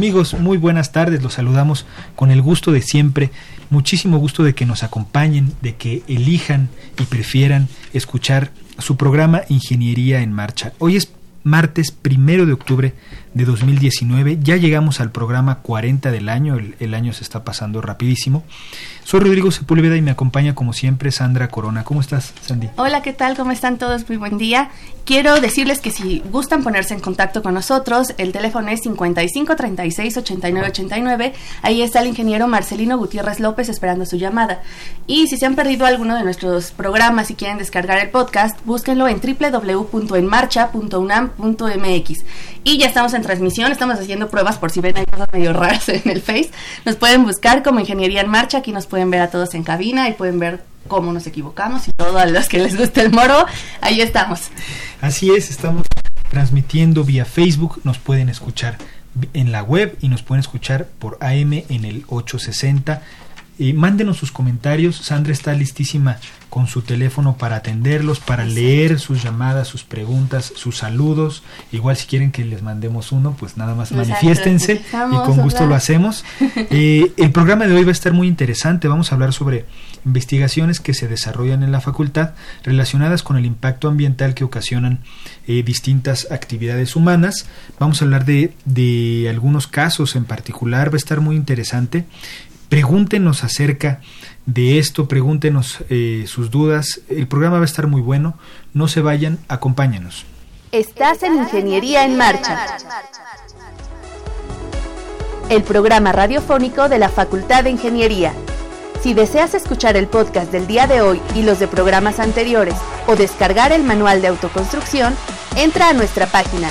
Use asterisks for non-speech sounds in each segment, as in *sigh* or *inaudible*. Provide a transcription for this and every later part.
Amigos, muy buenas tardes, los saludamos con el gusto de siempre, muchísimo gusto de que nos acompañen, de que elijan y prefieran escuchar su programa Ingeniería en Marcha. Hoy es martes primero de octubre de 2019. Ya llegamos al programa 40 del año, el, año se está pasando rapidísimo. Soy Rodrigo Sepúlveda y me acompaña como siempre Sandra Corona. ¿Cómo estás, Sandy? Hola, ¿qué tal? ¿Cómo están todos? Muy buen día. Quiero decirles que si gustan ponerse en contacto con nosotros, el teléfono es 55 36 89 89. Ahí está el ingeniero Marcelino Gutiérrez López esperando su llamada. Y si se han perdido alguno de nuestros programas y quieren descargar el podcast, búsquenlo en www.enmarcha.unam.mx. Y ya estamos en transmisión, estamos haciendo pruebas por si ven hay cosas medio raras en el Face. Nos pueden buscar como Ingeniería en Marcha, aquí nos pueden ver a todos en cabina y pueden ver cómo nos equivocamos y todo a los que les guste el moro, ahí estamos. Así es, estamos transmitiendo vía Facebook, nos pueden escuchar en la web y nos pueden escuchar por AM en el 860 mándenos sus comentarios. Sandra está listísima con su teléfono para atenderlos, para leer sus llamadas, sus preguntas, sus saludos. Igual si quieren que les mandemos uno, pues nada más manifiéstense y con gusto lo hacemos. *laughs* Eh, el programa de hoy va a estar muy interesante. Vamos a hablar sobre investigaciones que se desarrollan en la facultad relacionadas con el impacto ambiental que ocasionan eh, distintas actividades humanas. Vamos a hablar de, de algunos casos en particular. Va a estar muy interesante. Pregúntenos acerca de esto, pregúntenos eh, sus dudas. El programa va a estar muy bueno. No se vayan, acompáñanos. Estás en Ingeniería en Marcha. El programa radiofónico de la Facultad de Ingeniería. Si deseas escuchar el podcast del día de hoy y los de programas anteriores o descargar el manual de autoconstrucción, entra a nuestra página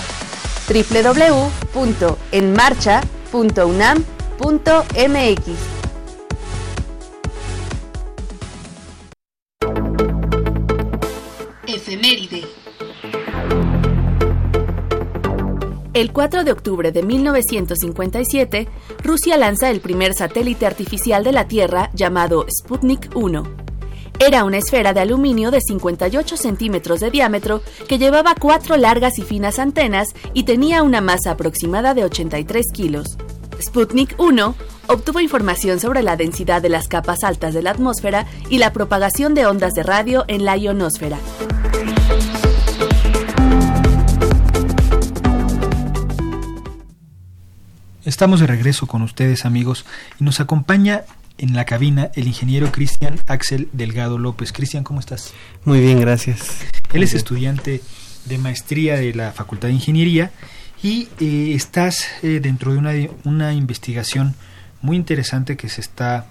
www.enmarcha.unam.mx. El 4 de octubre de 1957, Rusia lanza el primer satélite artificial de la Tierra llamado Sputnik 1. Era una esfera de aluminio de 58 centímetros de diámetro que llevaba cuatro largas y finas antenas y tenía una masa aproximada de 83 kilos. Sputnik 1 obtuvo información sobre la densidad de las capas altas de la atmósfera y la propagación de ondas de radio en la ionosfera. Estamos de regreso con ustedes amigos y nos acompaña en la cabina el ingeniero Cristian Axel Delgado López. Cristian, ¿cómo estás? Muy bien, gracias. Él es estudiante de maestría de la Facultad de Ingeniería y eh, estás eh, dentro de una, una, investigación muy interesante que se está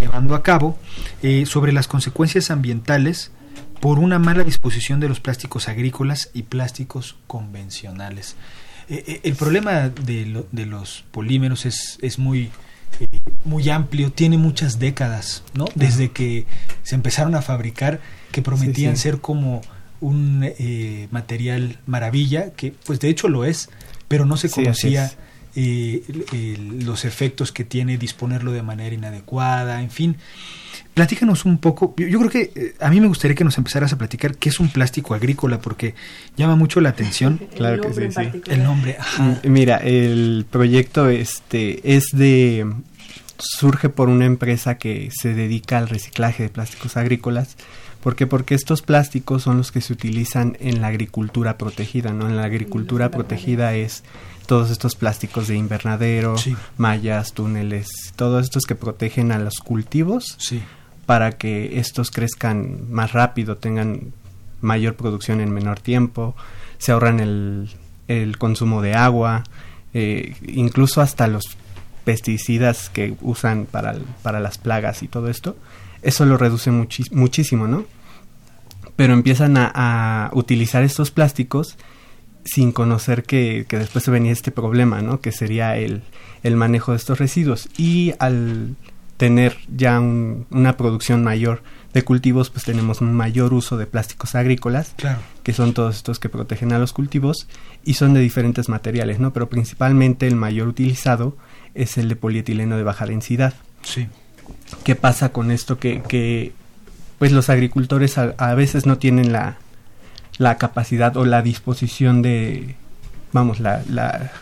llevando a cabo eh, sobre las consecuencias ambientales por una mala disposición de los plásticos agrícolas y plásticos convencionales. Eh, eh, el problema de, de, los polímeros es, es muy, eh, muy amplio, tiene muchas décadas, ¿no? Desde que se empezaron a fabricar, que prometían ser como un material maravilla, que pues de hecho lo es, pero no se conocía los efectos que tiene disponerlo de manera inadecuada, en fin. Platícanos un poco, yo, creo que eh, a mí me gustaría que nos empezaras a platicar qué es un plástico agrícola, porque llama mucho la atención. *laughs* claro que sí, sí. El nombre. Mira, el proyecto este es de surge por una empresa que se dedica al reciclaje de plásticos agrícolas, ¿Por qué? Porque estos plásticos son los que se utilizan en la agricultura protegida, ¿no? En la agricultura protegida es todos estos plásticos de invernadero, mallas, túneles, todos estos que protegen a los cultivos para que estos crezcan más rápido, tengan mayor producción en menor tiempo, se ahorran el, el consumo de agua, eh, incluso hasta los pesticidas que usan para, para las plagas y todo esto, eso lo reduce muchísimo, ¿no? Pero empiezan a, utilizar estos plásticos sin conocer que, después se venía este problema, ¿no? Que sería el, el manejo de estos residuos. Y al tener ya una producción mayor de cultivos, pues tenemos un mayor uso de plásticos agrícolas, que son todos estos que protegen a los cultivos y son de diferentes materiales, ¿no? Pero principalmente el mayor utilizado es el de polietileno de baja densidad. Sí. ¿Qué pasa con esto? Que, que pues los agricultores a, veces no tienen la, la, capacidad o la disposición de, vamos, la, la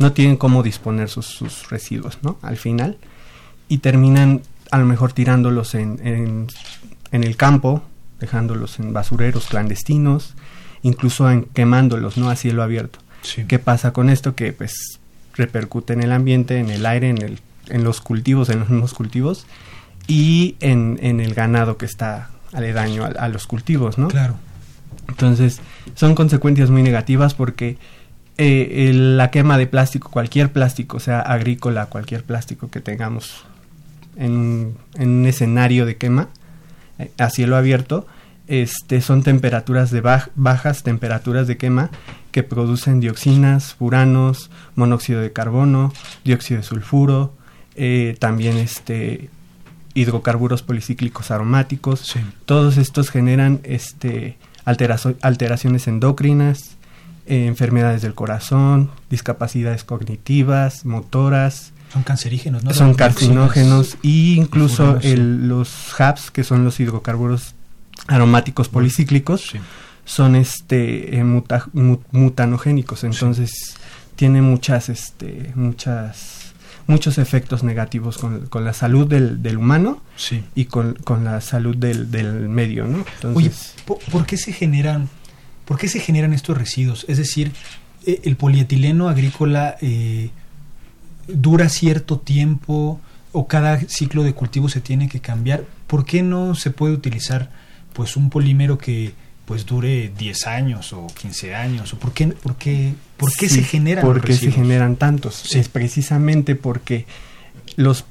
no tienen cómo disponer sus, sus, residuos, ¿no? Al final. Y terminan a lo mejor tirándolos en, en, en el campo, dejándolos en basureros clandestinos, incluso en quemándolos, ¿no? A cielo abierto. ¿Qué pasa con esto? Que pues repercute en el ambiente, en el aire, en, el, en los cultivos, en los mismos cultivos y en, en el ganado que está aledaño a, los cultivos, ¿no? Claro. Entonces, son consecuencias muy negativas porque eh, la quema de plástico, cualquier plástico, sea agrícola, cualquier plástico que tengamos en, en un escenario de quema eh, a cielo abierto, este, son temperaturas de bajas temperaturas de quema que producen dioxinas, furanos, monóxido de carbono, dióxido de sulfuro, eh, también este, hidrocarburos policíclicos aromáticos. Todos estos generan este, alteraciones endocrinas, eh, enfermedades del corazón, discapacidades cognitivas, motoras. Son cancerígenos, ¿no? Son carcinógenos e incluso los HAPs, que son los hidrocarburos aromáticos policíclicos son este eh, mutanogénicos. Entonces tiene muchas este muchas muchos efectos negativos con, con la salud del, del humano y con, con, la salud del, del medio no entonces ¿por, qué se generan por qué se generan estos residuos es decir eh, el polietileno agrícola eh, dura cierto tiempo o cada ciclo de cultivo se tiene que cambiar ¿por qué no se puede utilizar pues un polímero que pues dure 10 años o 15 años? ¿O ¿Por qué, por qué, por qué se generan ¿Por qué se generan tantos? Es precisamente porque los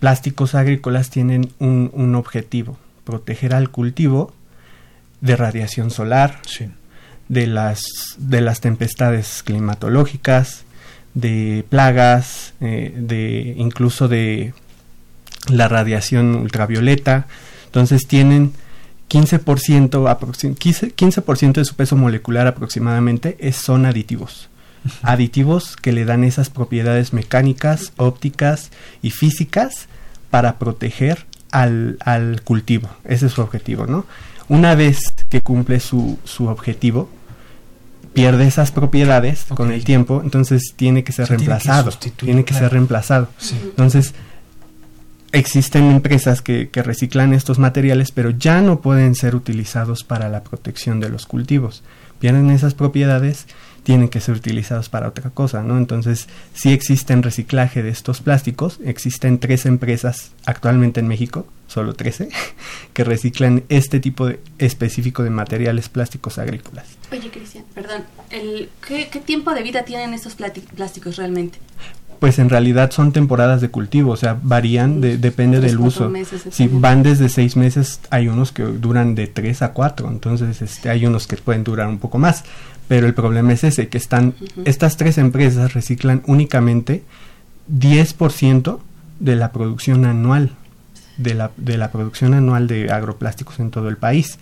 plásticos agrícolas tienen un, un, objetivo, proteger al cultivo de radiación solar, de, las, de las tempestades climatológicas, de plagas, eh, de incluso de la radiación ultravioleta. Entonces tienen 15%, 15, de su peso molecular aproximadamente es, son aditivos. Aditivos que le dan esas propiedades mecánicas, ópticas y físicas para proteger al, al cultivo. Ese es su objetivo, ¿no? Una vez que cumple su, su objetivo, pierde esas propiedades con el tiempo, entonces tiene que ser reemplazado. Tiene que, ser reemplazado. Entonces, existen empresas que, que, reciclan estos materiales, pero ya no pueden ser utilizados para la protección de los cultivos. Pierden esas propiedades, tienen que ser utilizados para otra cosa, ¿no? Entonces, sí existen reciclaje de estos plásticos, existen tres empresas actualmente en México, solo 13, *laughs* que reciclan este tipo de, específico de materiales plásticos agrícolas. Oye, Cristian, perdón, el, ¿qué, ¿qué tiempo de vida tienen estos plásticos realmente? Pues en realidad son temporadas de cultivo, o sea, varían, de, depende del uso. Si van desde seis meses, hay unos que duran de tres a cuatro, entonces este, hay unos que pueden durar un poco más. Pero el problema es ese, que están, estas tres empresas reciclan únicamente 10% de la producción anual, de la, de la producción anual de agroplásticos en todo el país.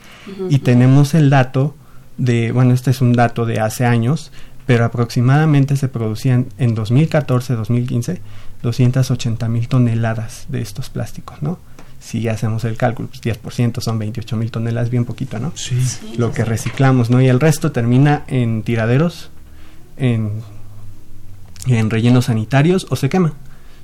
Y tenemos el dato de, bueno, este es un dato de hace años, pero aproximadamente se producían en 2014-2015 280 mil toneladas de estos plásticos, ¿no? Si hacemos el cálculo, pues 10% son 28 mil toneladas, bien poquito, ¿no? Sí. Lo que reciclamos, ¿no? Y el resto termina en tiraderos, en, en rellenos sanitarios o se quema.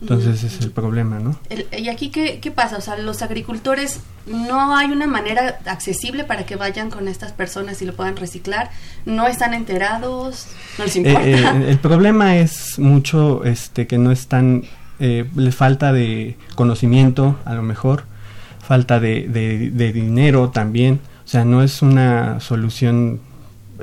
Entonces ese es el problema, ¿no? ¿Y aquí qué, qué, pasa? O sea, los agricultores, ¿no hay una manera accesible para que vayan con estas personas y lo puedan reciclar? ¿No están enterados? ¿No les importa? Eh, eh, el problema es mucho este que no están, eh, le falta de conocimiento a lo mejor, falta de, de dinero también, o sea, no es una solución,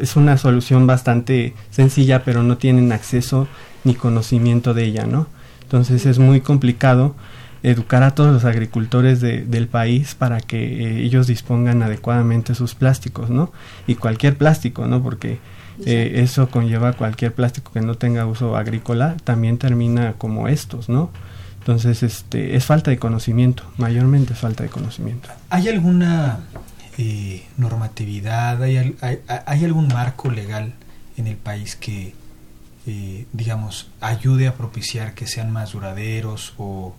es una solución bastante sencilla, pero no tienen acceso ni conocimiento de ella, ¿no? Entonces es muy complicado educar a todos los agricultores del país para que eh, ellos dispongan adecuadamente sus plásticos, ¿no? Y cualquier plástico, ¿no? Porque eh, eso conlleva cualquier plástico que no tenga uso agrícola, también termina como estos, ¿no? Entonces, este, es falta de conocimiento, mayormente es falta de conocimiento. ¿Hay alguna eh, normatividad, hay, hay algún marco legal en el país que eh, digamos, ayude a propiciar que sean más duraderos o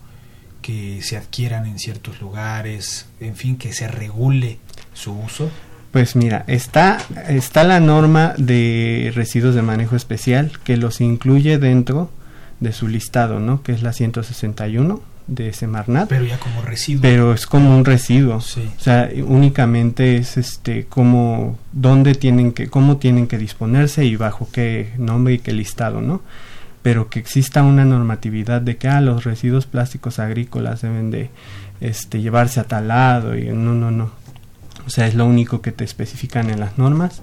que se adquieran en ciertos lugares, en fin, que se regule su uso? Pues mira, está, está la norma de residuos de manejo especial que los incluye dentro de su listado, ¿no? Que es la 161 de Semarnat. Pero ya como residuo. Pero es como un residuo. O sea, únicamente es este como dónde tienen que cómo tienen que disponerse y bajo qué nombre y qué listado, ¿no? Pero que exista una normatividad de que ah, los residuos plásticos agrícolas deben de este llevarse a tal lado y no no no. O sea, es lo único que te especifican en las normas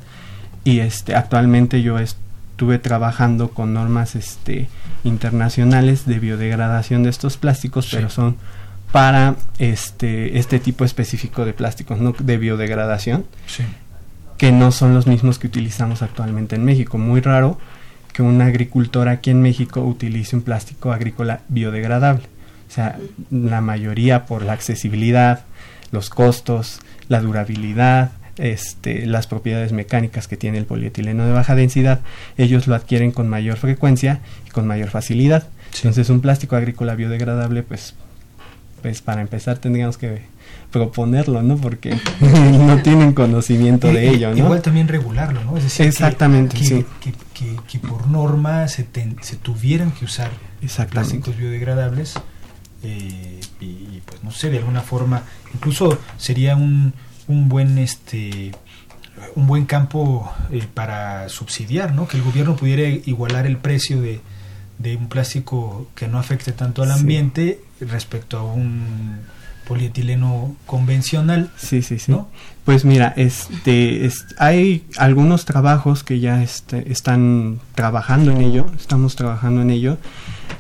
y este actualmente yo estuve trabajando con normas este internacionales de biodegradación de estos plásticos, pero son para este este tipo específico de plásticos, no de biodegradación, que no son los mismos que utilizamos actualmente en México. Muy raro que un agricultor aquí en México utilice un plástico agrícola biodegradable. O sea, la mayoría por la accesibilidad, los costos, la durabilidad, este, las propiedades mecánicas que tiene el polietileno de baja densidad, ellos lo adquieren con mayor frecuencia y con mayor facilidad. Entonces un plástico agrícola biodegradable, pues, pues para empezar tendríamos que proponerlo, ¿no? Porque *laughs* no tienen conocimiento de ello, ¿no? Igual también regularlo, ¿no? Es decir, Exactamente, que, que, por norma se, se tuvieran que usar plásticos biodegradables eh, y, pues no sé, de alguna forma, incluso sería un, un buen este un buen campo eh, para subsidiar, ¿no? Que el gobierno pudiera igualar el precio de, de un plástico que no afecte tanto al ambiente respecto a un polietileno convencional. Sí, sí, sí. Pues mira, este, hay algunos trabajos que ya este, están trabajando en ello, estamos trabajando en ello.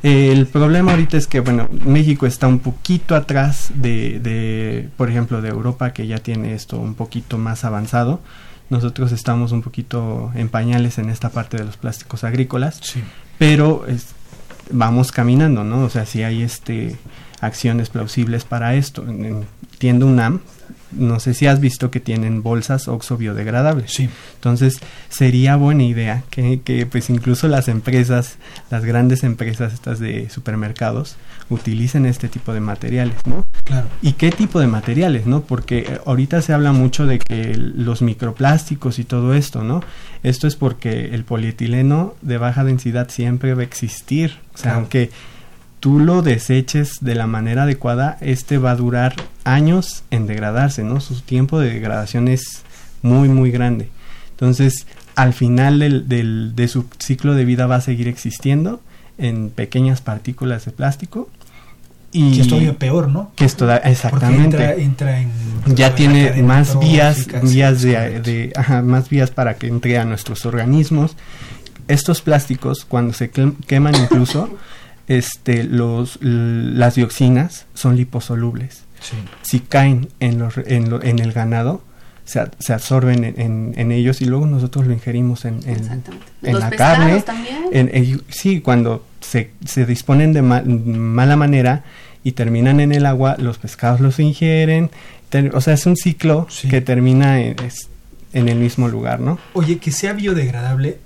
El problema ahorita es que, bueno, México está un poquito atrás de, de, por ejemplo, de Europa, que ya tiene esto un poquito más avanzado. Nosotros estamos un poquito en pañales en esta parte de los plásticos agrícolas, sí. pero vamos caminando, ¿no? O sea, si hay este acciones plausibles para esto. Entiendo UNAM, no sé si has visto que tienen bolsas oxo biodegradables. Sí. Entonces, sería buena idea que, que, pues incluso las empresas, las grandes empresas estas de supermercados, utilicen este tipo de materiales, ¿no? Claro. ¿Y qué tipo de materiales, no? Porque eh, ahorita se habla mucho de que los microplásticos y todo esto, ¿no? Esto es porque el polietileno de baja densidad siempre va a existir. O sea, aunque tú lo deseches de la manera adecuada, este va a durar años en degradarse, ¿no? Su tiempo de degradación es muy, muy grande. Entonces, al final del, de su ciclo de vida va a seguir existiendo en pequeñas partículas de plástico. Y que es todavía peor, ¿no? Que es exactamente. Entra, en ya tiene más vías, vías de, de más vías para que entre a nuestros organismos. Estos plásticos, cuando se queman incluso, este, los, las dioxinas son liposolubles. Si caen en, los, en, en, el ganado, se, se absorben en, en, ellos y luego nosotros lo ingerimos en, en la carne. En, sí, cuando se, se disponen de mala manera y terminan en el agua, los pescados los ingieren. o sea, es un ciclo que termina en, en el mismo lugar, ¿no? Oye, que sea biodegradable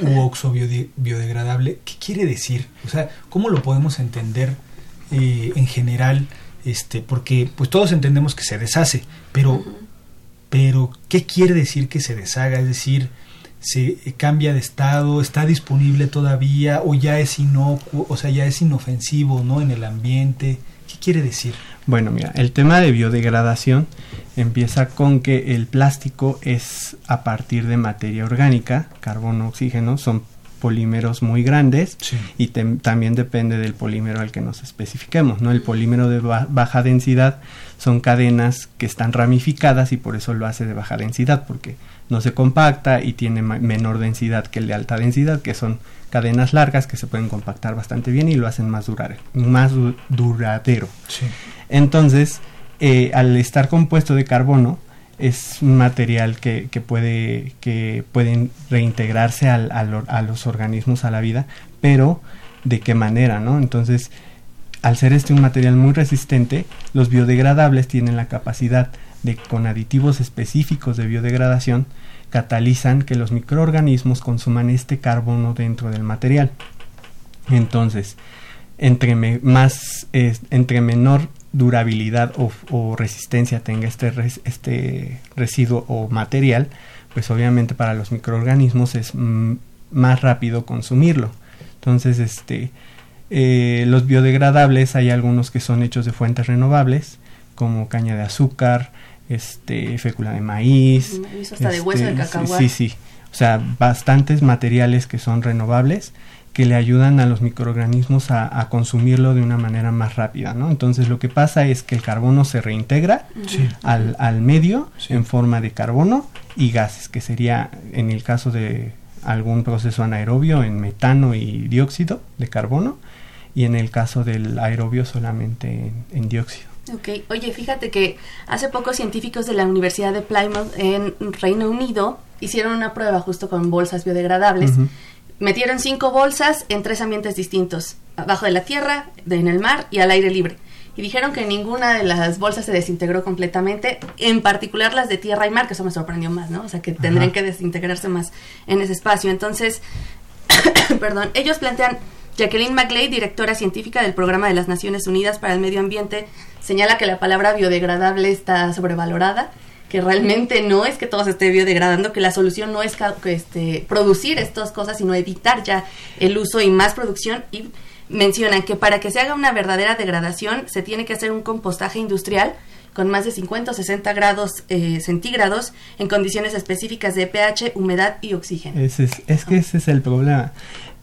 u oxo biodegradable, ¿qué quiere decir? O sea, ¿cómo lo podemos entender eh, en general? Este, porque pues todos entendemos que se deshace, pero, pero ¿qué quiere decir que se deshaga? Es decir, se cambia de estado, está disponible todavía o ya es inocuo, o sea, ya es inofensivo, ¿no? En el ambiente. ¿Qué quiere decir? Bueno, mira, el tema de biodegradación empieza con que el plástico es a partir de materia orgánica, carbono, oxígeno, son polímeros muy grandes y también depende del polímero al que nos especifiquemos, ¿no? El polímero de baja densidad son cadenas que están ramificadas y por eso lo hace de baja densidad, porque no se compacta y tiene menor densidad que el de alta densidad, que son cadenas largas que se pueden compactar bastante bien y lo hacen más, durar, más duradero. Entonces, eh, al estar compuesto de carbono, es un material que, que puede que pueden reintegrarse al, a los organismos a la vida pero de qué manera no entonces al ser este un material muy resistente los biodegradables tienen la capacidad de con aditivos específicos de biodegradación catalizan que los microorganismos consuman este carbono dentro del material. Entonces entre más entre menor durabilidad o, resistencia tenga este, este residuo o material, pues obviamente para los microorganismos es más rápido consumirlo. Entonces, este, eh, los biodegradables hay algunos que son hechos de fuentes renovables, como caña de azúcar, este, fécula de maíz. hasta de hueso de este, cacahuate. Sí, sí. O sea, bastantes materiales que son renovables que le ayudan a los microorganismos a, consumirlo de una manera más rápida, ¿no? Entonces lo que pasa es que el carbono se reintegra al, medio en forma de carbono y gases, que sería en el caso de algún proceso anaerobio en metano y dióxido de carbono y en el caso del aerobio solamente en, dióxido. Ok, oye, fíjate que hace poco científicos de la Universidad de Plymouth en Reino Unido hicieron una prueba justo con bolsas biodegradables Metieron cinco bolsas en tres ambientes distintos, abajo de la tierra, en el mar y al aire libre. Y dijeron que ninguna de las bolsas se desintegró completamente, en particular las de tierra y mar, que eso me sorprendió más, ¿no? O sea, que tendrían que desintegrarse más en ese espacio. Entonces, *coughs* perdón, ellos plantean, Jacqueline McLeod, directora científica del Programa de las Naciones Unidas para el Medio Ambiente, señala que la palabra biodegradable está sobrevalorada que realmente no es que todo se esté biodegradando, que la solución no es este, producir estas cosas, sino evitar ya el uso y más producción. Y mencionan que para que se haga una verdadera degradación se tiene que hacer un compostaje industrial con más de 50 o 60 grados eh, centígrados en condiciones específicas de pH, humedad y oxígeno. es, es que ese es el problema.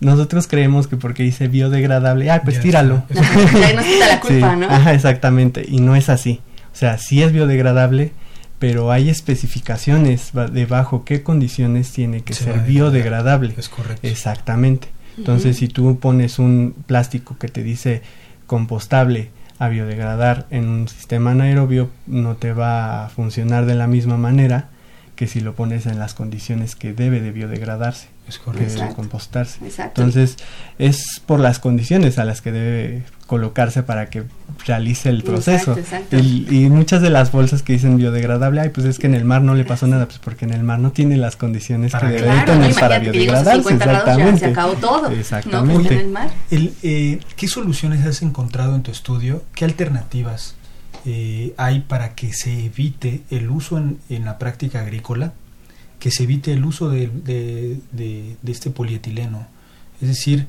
Nosotros creemos que porque dice biodegradable, ah, pues tíralo. Ya nos quita la *laughs* culpa, ¿no? Ajá, exactamente. Y no es así. O sea, si es biodegradable, pero hay especificaciones de bajo qué condiciones tiene que ser biodegradable. Es correcto. Exactamente. Entonces, si tú pones un plástico que te dice compostable a biodegradar en un sistema anaerobio, no te va a funcionar de la misma manera que si lo pones en las condiciones que debe de biodegradarse, es correcto. que debe compostarse. Entonces, es por las condiciones a las que debe colocarse para que realice el proceso. Y, muchas de las bolsas que dicen biodegradable, ay, pues es que en el mar no le pasó nada, pues porque en el mar no tiene las condiciones que debe tener para biodegradarse. Exactamente. Se acabó todo. Exactamente. En el mar. Eh, ¿Qué soluciones has encontrado en tu estudio? ¿Qué alternativas eh, hay para que se evite el uso en, en, la práctica agrícola? Que se evite el uso de, de, de este polietileno. Es decir,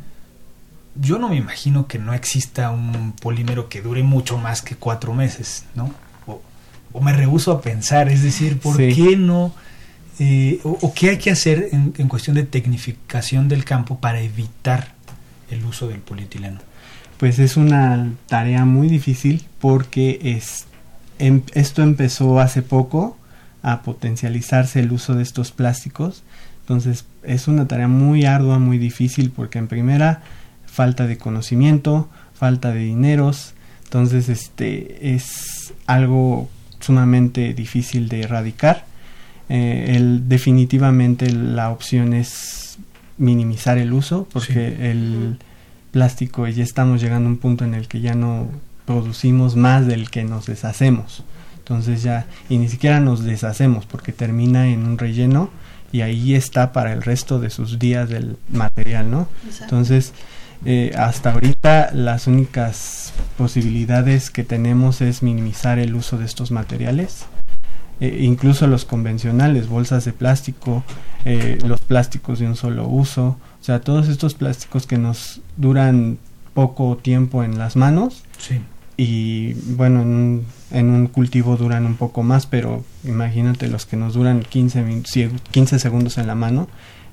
yo no me imagino que no exista un polímero que dure mucho más que cuatro meses, ¿no? O, me rehuso a pensar, es decir, ¿por qué no? Eh, o, qué hay que hacer en, cuestión de tecnificación del campo para evitar el uso del polietileno? Pues es una tarea muy difícil porque es, em, esto empezó hace poco a potencializarse el uso de estos plásticos. Entonces es una tarea muy ardua, muy difícil porque en primera falta de conocimiento, falta de dineros, entonces este es algo sumamente difícil de erradicar. Eh, el, definitivamente la opción es minimizar el uso porque el plástico ya estamos llegando a un punto en el que ya no producimos más del que nos deshacemos. Entonces ya, y ni siquiera nos deshacemos porque termina en un relleno y ahí está para el resto de sus días del material, ¿no? Entonces, eh, hasta ahorita las únicas posibilidades que tenemos es minimizar el uso de estos materiales eh, incluso los convencionales, bolsas de plástico, eh, los plásticos de un solo uso, sea, todos estos plásticos que nos duran poco tiempo en las manos. Y bueno, en un, cultivo duran un poco más, pero imagínate los que nos duran 15, 15 segundos en la mano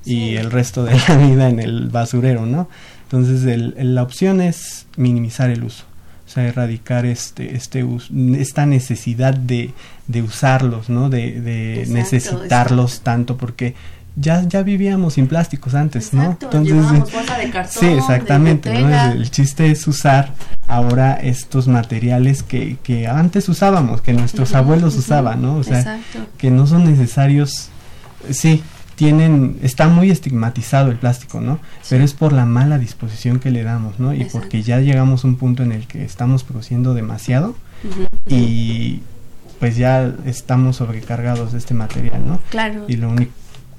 y el resto de la vida en el basurero, ¿no? Entonces el, la opción es minimizar el uso, o sea, erradicar este, este esta necesidad de, de usarlos, ¿no? De, de necesitarlos tanto porque ya, ya vivíamos sin plásticos antes, ¿no? Entonces, bolsa de cartón, sí, exactamente, ¿no? El, chiste es usar ahora estos materiales que, que antes usábamos, que nuestros abuelos usaban, ¿no? O sea, que no son necesarios, sí, tienen, está muy estigmatizado el plástico, ¿no? Pero es por la mala disposición que le damos, ¿no? Y porque ya llegamos a un punto en el que estamos produciendo demasiado y pues ya estamos sobrecargados de este material, ¿no? Claro. Y lo único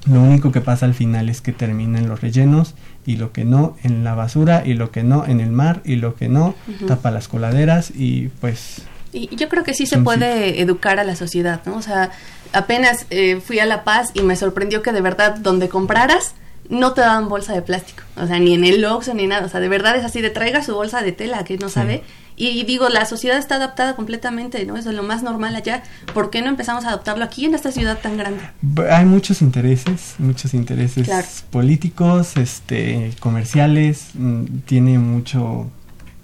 lo único que pasa al final es que termina en los rellenos y lo que no en la basura y lo que no en el mar y lo que no tapa las coladeras y pues... Y yo creo que sí se puede educar a la sociedad, ¿no? O sea, apenas eh, fui a La Paz y me sorprendió que de verdad donde compraras no te daban bolsa de plástico, o sea, ni en el Oxxo ni nada, o sea, de verdad es así de traiga su bolsa de tela que no sabe y digo, la sociedad está adaptada completamente, ¿no? Eso es lo más normal allá. ¿Por qué no empezamos a adoptarlo aquí en esta ciudad tan grande? Hay muchos intereses, muchos intereses políticos, este, comerciales, mm, tiene mucho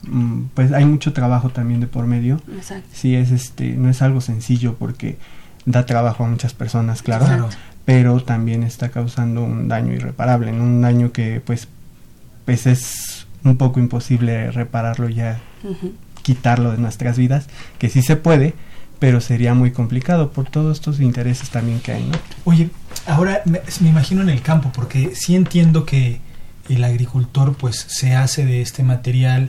mm, pues hay mucho trabajo también de por medio. Exacto. Sí es este, no es algo sencillo porque da trabajo a muchas personas, claro, pero también está causando un daño irreparable, un daño que pues pues es un poco imposible repararlo ya quitarlo de nuestras vidas, que sí se puede, pero sería muy complicado por todos estos intereses también que hay, ¿no? Oye, ahora me, imagino en el campo, porque sí entiendo que el agricultor pues se hace de este material,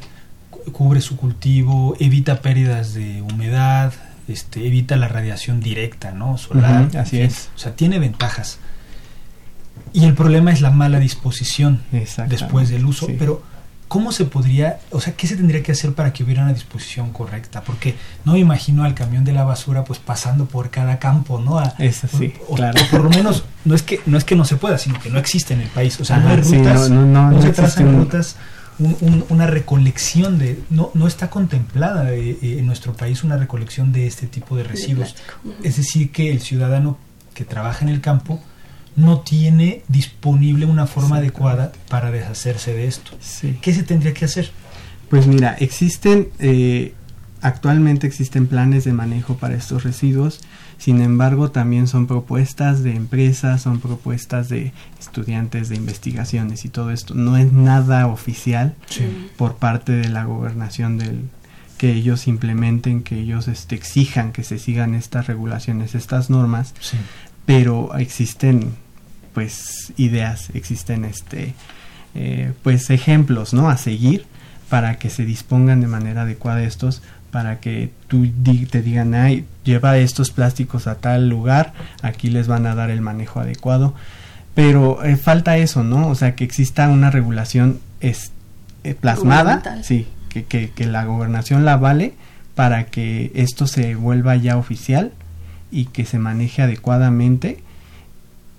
cubre su cultivo, evita pérdidas de humedad, este, evita la radiación directa, ¿no? Solar. así es. O sea, tiene ventajas. Y el problema es la mala disposición después del uso, pero ¿cómo se podría, o sea, qué se tendría que hacer para que hubiera una disposición correcta? Porque no me imagino al camión de la basura pues pasando por cada campo, ¿no? Eso sí, o, claro. por lo menos no es que no es que no se pueda, sino que no existe en el país, o sea, no hay rutas, no, se trazan rutas una recolección de no no está contemplada eh, eh, en nuestro país una recolección de este tipo de residuos. Es decir, que el ciudadano que trabaja en el campo no tiene disponible una forma adecuada para deshacerse de esto. ¿Qué se tendría que hacer? Pues mira, existen, eh, actualmente existen planes de manejo para estos residuos, sin embargo también son propuestas de empresas, son propuestas de estudiantes de investigaciones y todo esto. No es nada oficial por parte de la gobernación del que ellos implementen, que ellos este, exijan que se sigan estas regulaciones, estas normas, pero existen pues ideas, existen este eh, pues ejemplos no a seguir para que se dispongan de manera adecuada estos para que tú te digan ay lleva estos plásticos a tal lugar aquí les van a dar el manejo adecuado pero eh, falta eso no o sea que exista una regulación es, eh, plasmada sí que, que, que la gobernación la vale para que esto se vuelva ya oficial y que se maneje adecuadamente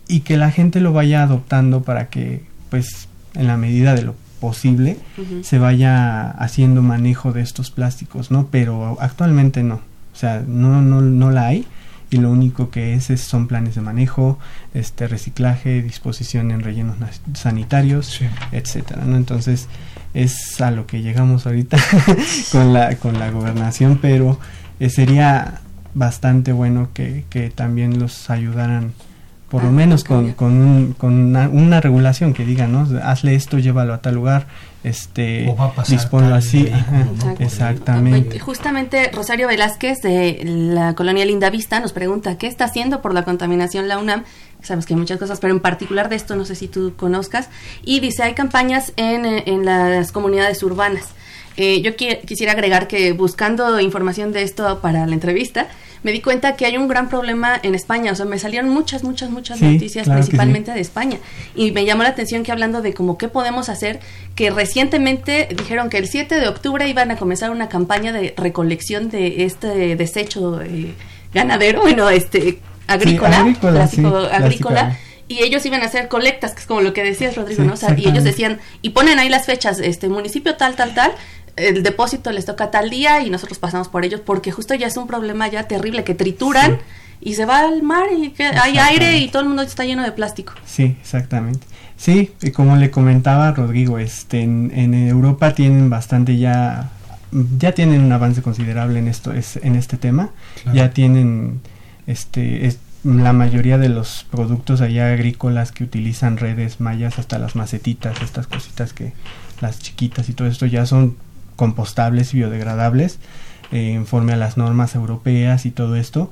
y que la gente lo vaya adoptando para que pues en la medida de lo posible se vaya haciendo manejo de estos plásticos, ¿no? Pero actualmente no, o sea, no, no, no la hay y lo único que es, son planes de manejo, este reciclaje, disposición en rellenos sanitarios, etcétera, ¿no? Entonces es a lo que llegamos ahorita *laughs* con la con la gobernación, pero eh, sería bastante bueno que, que también los ayudaran por lo ah, menos con, con, un, con una, regulación que diga, ¿no? Hazle esto, llévalo a tal lugar, este, disponlo así. exactamente. Justamente Rosario Velázquez de la colonia Linda Vista nos pregunta, ¿qué está haciendo por la contaminación la UNAM? Sabes que hay muchas cosas, pero en particular de esto no sé si tú conozcas. Y dice, hay campañas en, en las comunidades urbanas. Eh, yo quisiera agregar que buscando información de esto para la entrevista, me di cuenta que hay un gran problema en España. O sea, me salieron muchas, muchas, muchas noticias, principalmente de España. Y me llamó la atención que hablando de cómo qué podemos hacer, que recientemente dijeron que el 7 de octubre iban a comenzar una campaña de recolección de este desecho. Eh, ganadero, bueno, este, agrícola, agrícola, y ellos iban a hacer colectas, que es como lo que decías, Rodrigo, ¿no? O sea, y ellos decían, y ponen ahí las fechas, este, municipio tal, tal, tal, el depósito les toca tal día y nosotros pasamos por ellos, porque justo ya es un problema ya terrible, que trituran y se va al mar y que hay aire y todo el mundo está lleno de plástico. Sí, exactamente. Sí, y como le comentaba Rodrigo, este, en, Europa tienen bastante ya, ya tienen un avance considerable en esto, es, en este tema, ya tienen, este, la mayoría de los productos allá agrícolas que utilizan redes mayas, hasta las macetitas, estas cositas que, las chiquitas y todo esto ya son compostables y biodegradables, eh, conforme a las normas europeas y todo esto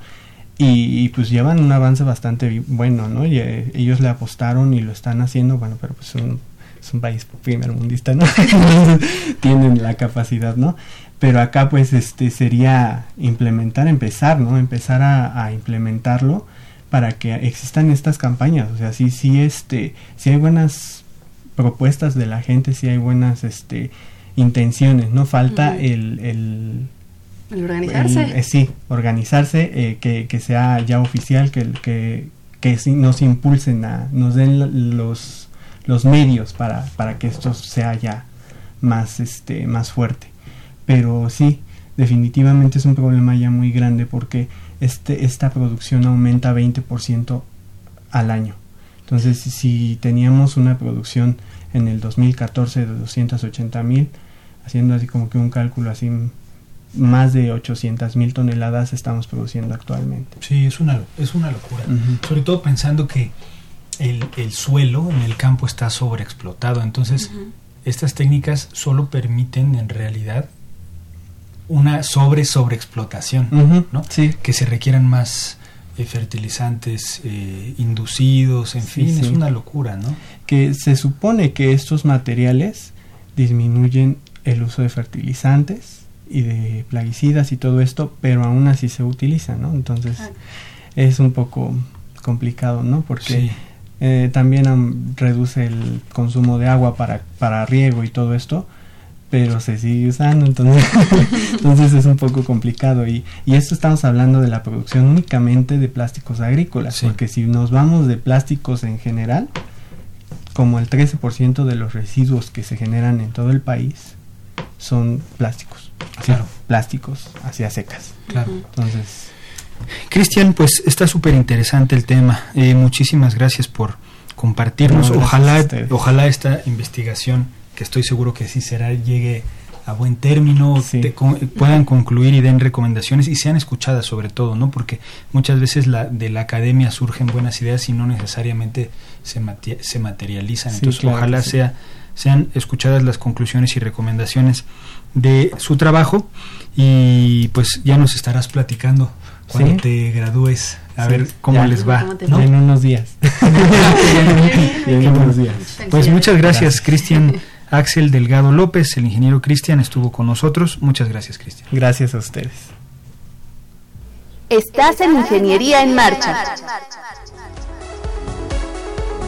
y, pues llevan un avance bastante bueno, ¿no? Y, eh, ellos le apostaron y lo están haciendo, bueno, pero pues son, es un país primer mundista, ¿no? *laughs* tienen la capacidad, ¿no? Pero acá pues este sería implementar, empezar, ¿no? Empezar a, implementarlo para que existan estas campañas, o sea, sí, sí, este, si hay buenas propuestas de la gente, si hay buenas, este, intenciones, no falta el organizarse. Eh, sí, organizarse, eh, que, que, sea ya oficial, que, que, que nos impulsen, a, nos den los, los medios para, para que esto sea ya más, este, más fuerte. Pero sí, definitivamente es un problema ya muy grande porque este, esta producción aumenta 20% al año. Entonces, si teníamos una producción en el 2014 de 280 mil, haciendo así como que un cálculo así más de 800 mil toneladas estamos produciendo actualmente. Sí, es una, es una locura. Sobre todo pensando que el, el, suelo en el campo está sobreexplotado. Entonces, estas técnicas solo permiten en realidad una sobre sobreexplotación, ¿no? Sí. Que se requieran más eh, fertilizantes eh, inducidos, en fin, es una locura, ¿no? Que se supone que estos materiales disminuyen el uso de fertilizantes, y de plaguicidas y todo esto, pero aún así se utiliza, ¿no? Entonces es un poco complicado, ¿no? Porque eh, también reduce el consumo de agua para, para riego y todo esto, pero se sigue usando, entonces, *laughs* entonces es un poco complicado. Y, y esto estamos hablando de la producción únicamente de plásticos agrícolas, porque si nos vamos de plásticos en general, como el 13% de los residuos que se generan en todo el país son plásticos claro. plásticos hacia secas. Claro. Entonces. Cristian, pues está súper interesante el tema. Eh, muchísimas gracias por compartirnos. ojalá, ojalá esta investigación, que estoy seguro que sí será, llegue a buen término, puedan concluir y den recomendaciones y sean escuchadas sobre todo, ¿no? Porque muchas veces la, de la academia surgen buenas ideas y no necesariamente se, se materializan. Entonces, ojalá sea, sean escuchadas las conclusiones y recomendaciones de su trabajo. Y pues ya nos estarás platicando cuando te gradúes a ver cómo les va en unos días. *laughs* Pues muchas gracias. Cristian *laughs* Axel Delgado López el ingeniero Cristian estuvo con nosotros. Muchas gracias Cristian. Gracias a ustedes. Estás en Ingeniería en Marcha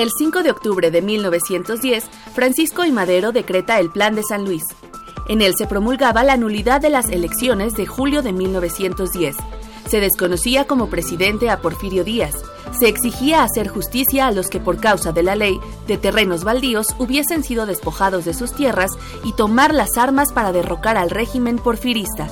El 5 de octubre de 1910, Francisco y Madero decreta el Plan de San Luis, en él se promulgaba la nulidad de las elecciones de julio de 1910. Se desconocía como presidente a Porfirio Díaz. Se exigía hacer justicia a los que por causa de la ley de terrenos baldíos hubiesen sido despojados de sus tierras y tomar las armas para derrocar al régimen porfirista.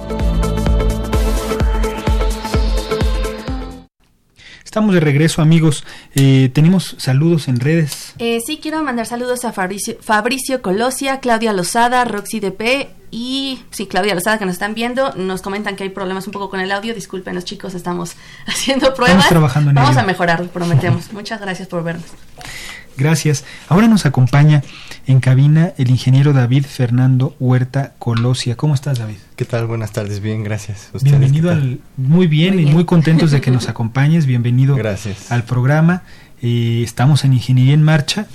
Estamos de regreso, amigos. Eh, tenemos saludos en redes. Eh, sí, quiero mandar saludos a Fabricio, Fabricio Colosia, Claudia Lozada, Roxy DP y sí, Claudia Lozada que nos están viendo. Nos comentan que hay problemas un poco con el audio. Disculpen, los chicos, estamos *laughs* haciendo pruebas. Estamos trabajando en Vamos a mejorar, prometemos. Muchas gracias por vernos. Gracias. Ahora nos acompaña en cabina el ingeniero David Fernando Huerta Colosia. ¿Cómo estás, David? ¿Qué tal? Buenas tardes, bien, gracias. Bienvenido al... Muy bien, y muy contentos de que nos *laughs* acompañes. Bienvenido gracias. al programa. Eh, estamos en Ingeniería en Marcha.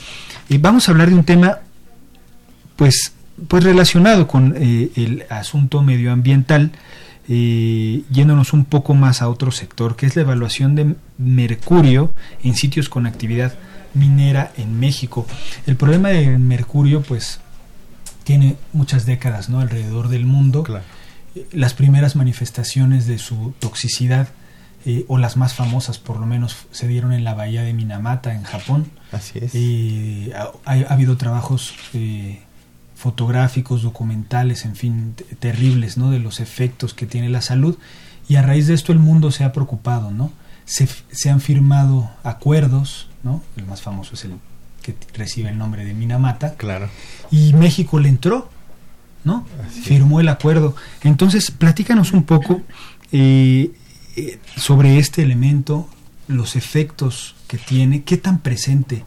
y vamos a hablar de un tema, pues, pues relacionado con eh, el asunto medioambiental, eh, yéndonos un poco más a otro sector, que es la evaluación de mercurio en sitios con actividad minera en México. El problema del mercurio, pues, tiene muchas décadas, ¿no? Alrededor del mundo. Las primeras manifestaciones de su toxicidad, eh, o las más famosas, por lo menos, se dieron en la bahía de Minamata, en Japón. Así es. Eh, ha, ha, habido trabajos eh, fotográficos, documentales, en fin, terribles, ¿no? De los efectos que tiene la salud. Y a raíz de esto el mundo se ha preocupado, ¿no? Se, se han firmado acuerdos ¿no? El más famoso es el que recibe el nombre de Minamata. Claro. Y México le entró, ¿no? Firmó el acuerdo. Entonces, platícanos un poco eh, eh, sobre este elemento, los efectos que tiene, qué tan presente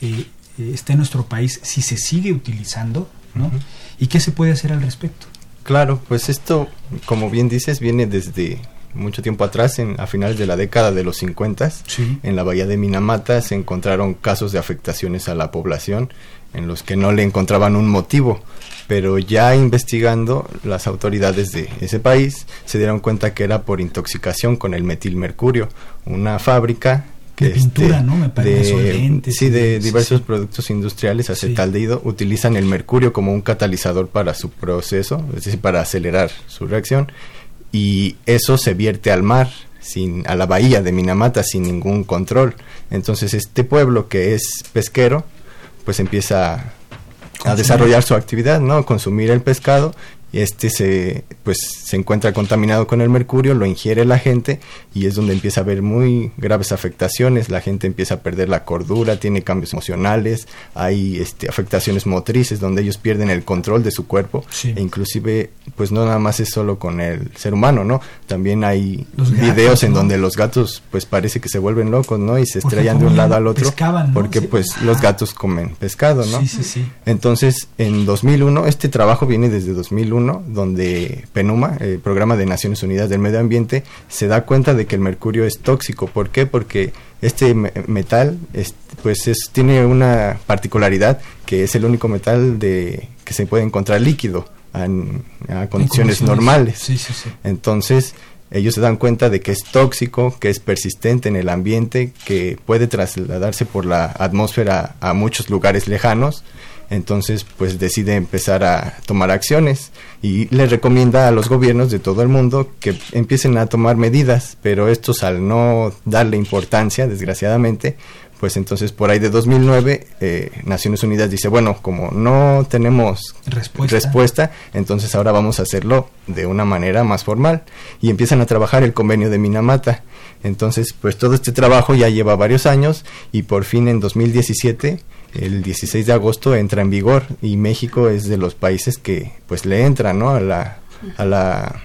eh, está en nuestro país, si se sigue utilizando, ¿no? Y qué se puede hacer al respecto. Claro, pues esto, como bien dices, viene desde mucho tiempo atrás, en, a finales de la década de los 50, en la bahía de Minamata se encontraron casos de afectaciones a la población en los que no le encontraban un motivo, pero ya investigando las autoridades de ese país se dieron cuenta que era por intoxicación con el metilmercurio, una fábrica que de pintura, ¿no? Me parece sí, de diversos productos industriales, acetaldehído, utilizan el mercurio como un catalizador para su proceso, es decir, para acelerar su reacción y eso se vierte al mar, sin, a la bahía de Minamata sin ningún control. Entonces este pueblo que es pesquero, pues empieza a desarrollar su actividad, ¿no? Consumir el pescado este se pues se encuentra contaminado con el mercurio, lo ingiere la gente y es donde empieza a haber muy graves afectaciones, la gente empieza a perder la cordura, tiene cambios emocionales, hay este, afectaciones motrices donde ellos pierden el control de su cuerpo e inclusive pues no nada más es solo con el ser humano, ¿no? También hay videos en donde los gatos pues parece que se vuelven locos, ¿no? Y se estrellan de un lado al otro porque pues los gatos comen pescado, ¿no? Entonces, en 2001 este trabajo viene desde 2001 donde PENUMA, el Programa de Naciones Unidas del Medio Ambiente, se da cuenta de que el mercurio es tóxico. ¿Por qué? Porque este metal pues es, tiene una particularidad que es el único metal de, que se puede encontrar líquido en, a condiciones, normales. Entonces, ellos se dan cuenta de que es tóxico, que es persistente en el ambiente, que puede trasladarse por la atmósfera a muchos lugares lejanos entonces pues decide empezar a tomar acciones y le recomienda a los gobiernos de todo el mundo que empiecen a tomar medidas, pero estos al no darle importancia, desgraciadamente, pues entonces por ahí de 2009 eh, Naciones Unidas dice, bueno, como no tenemos respuesta. respuesta. entonces ahora vamos a hacerlo de una manera más formal y empiezan a trabajar el convenio de Minamata. Entonces, pues todo este trabajo ya lleva varios años y por fin en 2017 el 16 de agosto entra en vigor y México es de los países que pues le entra ¿no? a la a la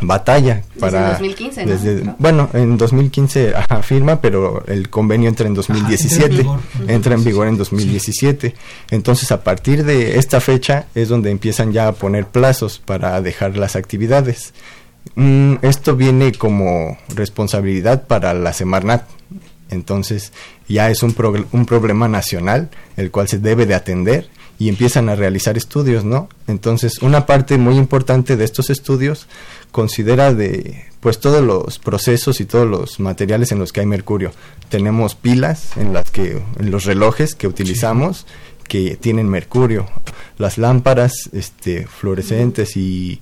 batalla para desde 2015 desde, bueno en 2015 afirma pero el convenio entra en 2017 entra en vigor en 2017 entonces a partir de esta fecha es donde empiezan ya a poner plazos para dejar las actividades. Mm, esto viene como responsabilidad para la Semarnat entonces ya es un, un problema nacional el cual se debe de atender y empiezan a realizar estudios, ¿no? Entonces, una parte muy importante de estos estudios considera de pues todos los procesos y todos los materiales en los que hay mercurio. Tenemos pilas en las que en los relojes que utilizamos que tienen mercurio, las lámparas este fluorescentes y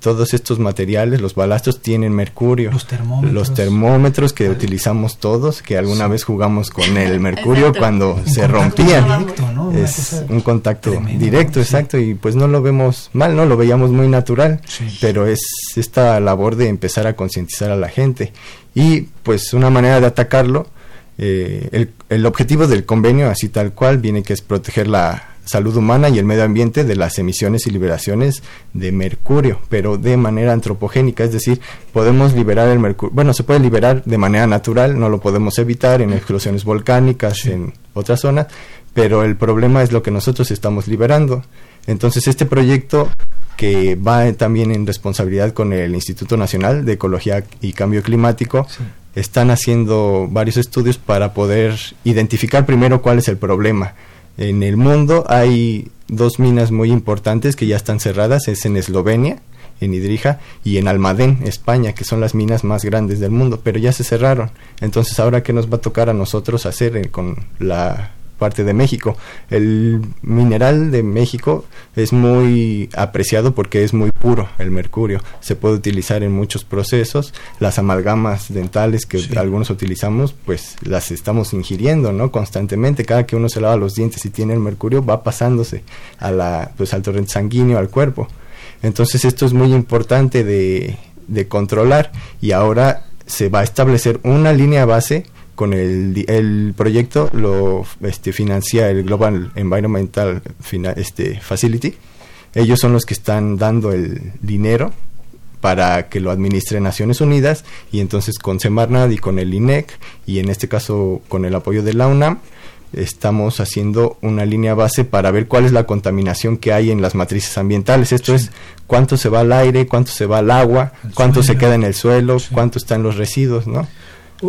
todos estos materiales, los balastros tienen mercurio. Los termómetros. Los termómetros que utilizamos todos, que alguna vez jugamos con el *laughs* mercurio cuando se rompían. Es un contacto directo, exacto, y pues no lo vemos mal, ¿no? Lo veíamos muy natural, pero es esta labor de empezar a concientizar a la gente. Y pues una manera de atacarlo, eh, el, el objetivo del convenio, así tal cual, viene que es proteger la salud humana y el medio ambiente de las emisiones y liberaciones de mercurio, pero de manera antropogénica, es decir, podemos liberar el mercurio, bueno, se puede liberar de manera natural, no lo podemos evitar en explosiones volcánicas, en otras zonas, pero el problema es lo que nosotros estamos liberando. Entonces este proyecto que va también en responsabilidad con el Instituto Nacional de Ecología y Cambio Climático, están haciendo varios estudios para poder identificar primero cuál es el problema. En el mundo hay dos minas muy importantes que ya están cerradas, es en Eslovenia, en Idrija, y en Almadén, España, que son las minas más grandes del mundo, pero ya se cerraron. Entonces, ahora qué nos va a tocar a nosotros hacer eh, con la parte de México. El mineral de México es muy apreciado porque es muy puro, el mercurio. Se puede utilizar en muchos procesos. Las amalgamas dentales que algunos utilizamos, pues las estamos ingiriendo, ¿no? Constantemente. Cada que uno se lava los dientes y tiene el mercurio, va pasándose a la, pues, al torrente sanguíneo, al cuerpo. Entonces esto es muy importante de, de controlar y ahora se va a establecer una línea base con el, el proyecto lo este, financia el Global Environmental este, Facility. Ellos son los que están dando el dinero para que lo administre Naciones Unidas y entonces con Semarnat y con el INEC y en este caso con el apoyo de la UNAM estamos haciendo una línea base para ver cuál es la contaminación que hay en las matrices ambientales. Esto es cuánto se va al aire, cuánto se va al agua, cuánto se queda en el suelo, cuánto están los residuos, ¿no?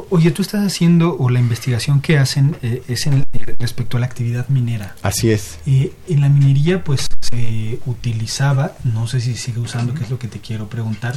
Oye, tú estás haciendo, o la investigación que hacen eh, es en, eh, respecto a la actividad minera. Así es. Eh, en la minería, pues se utilizaba, no sé si sigue usando, que es lo que te quiero preguntar,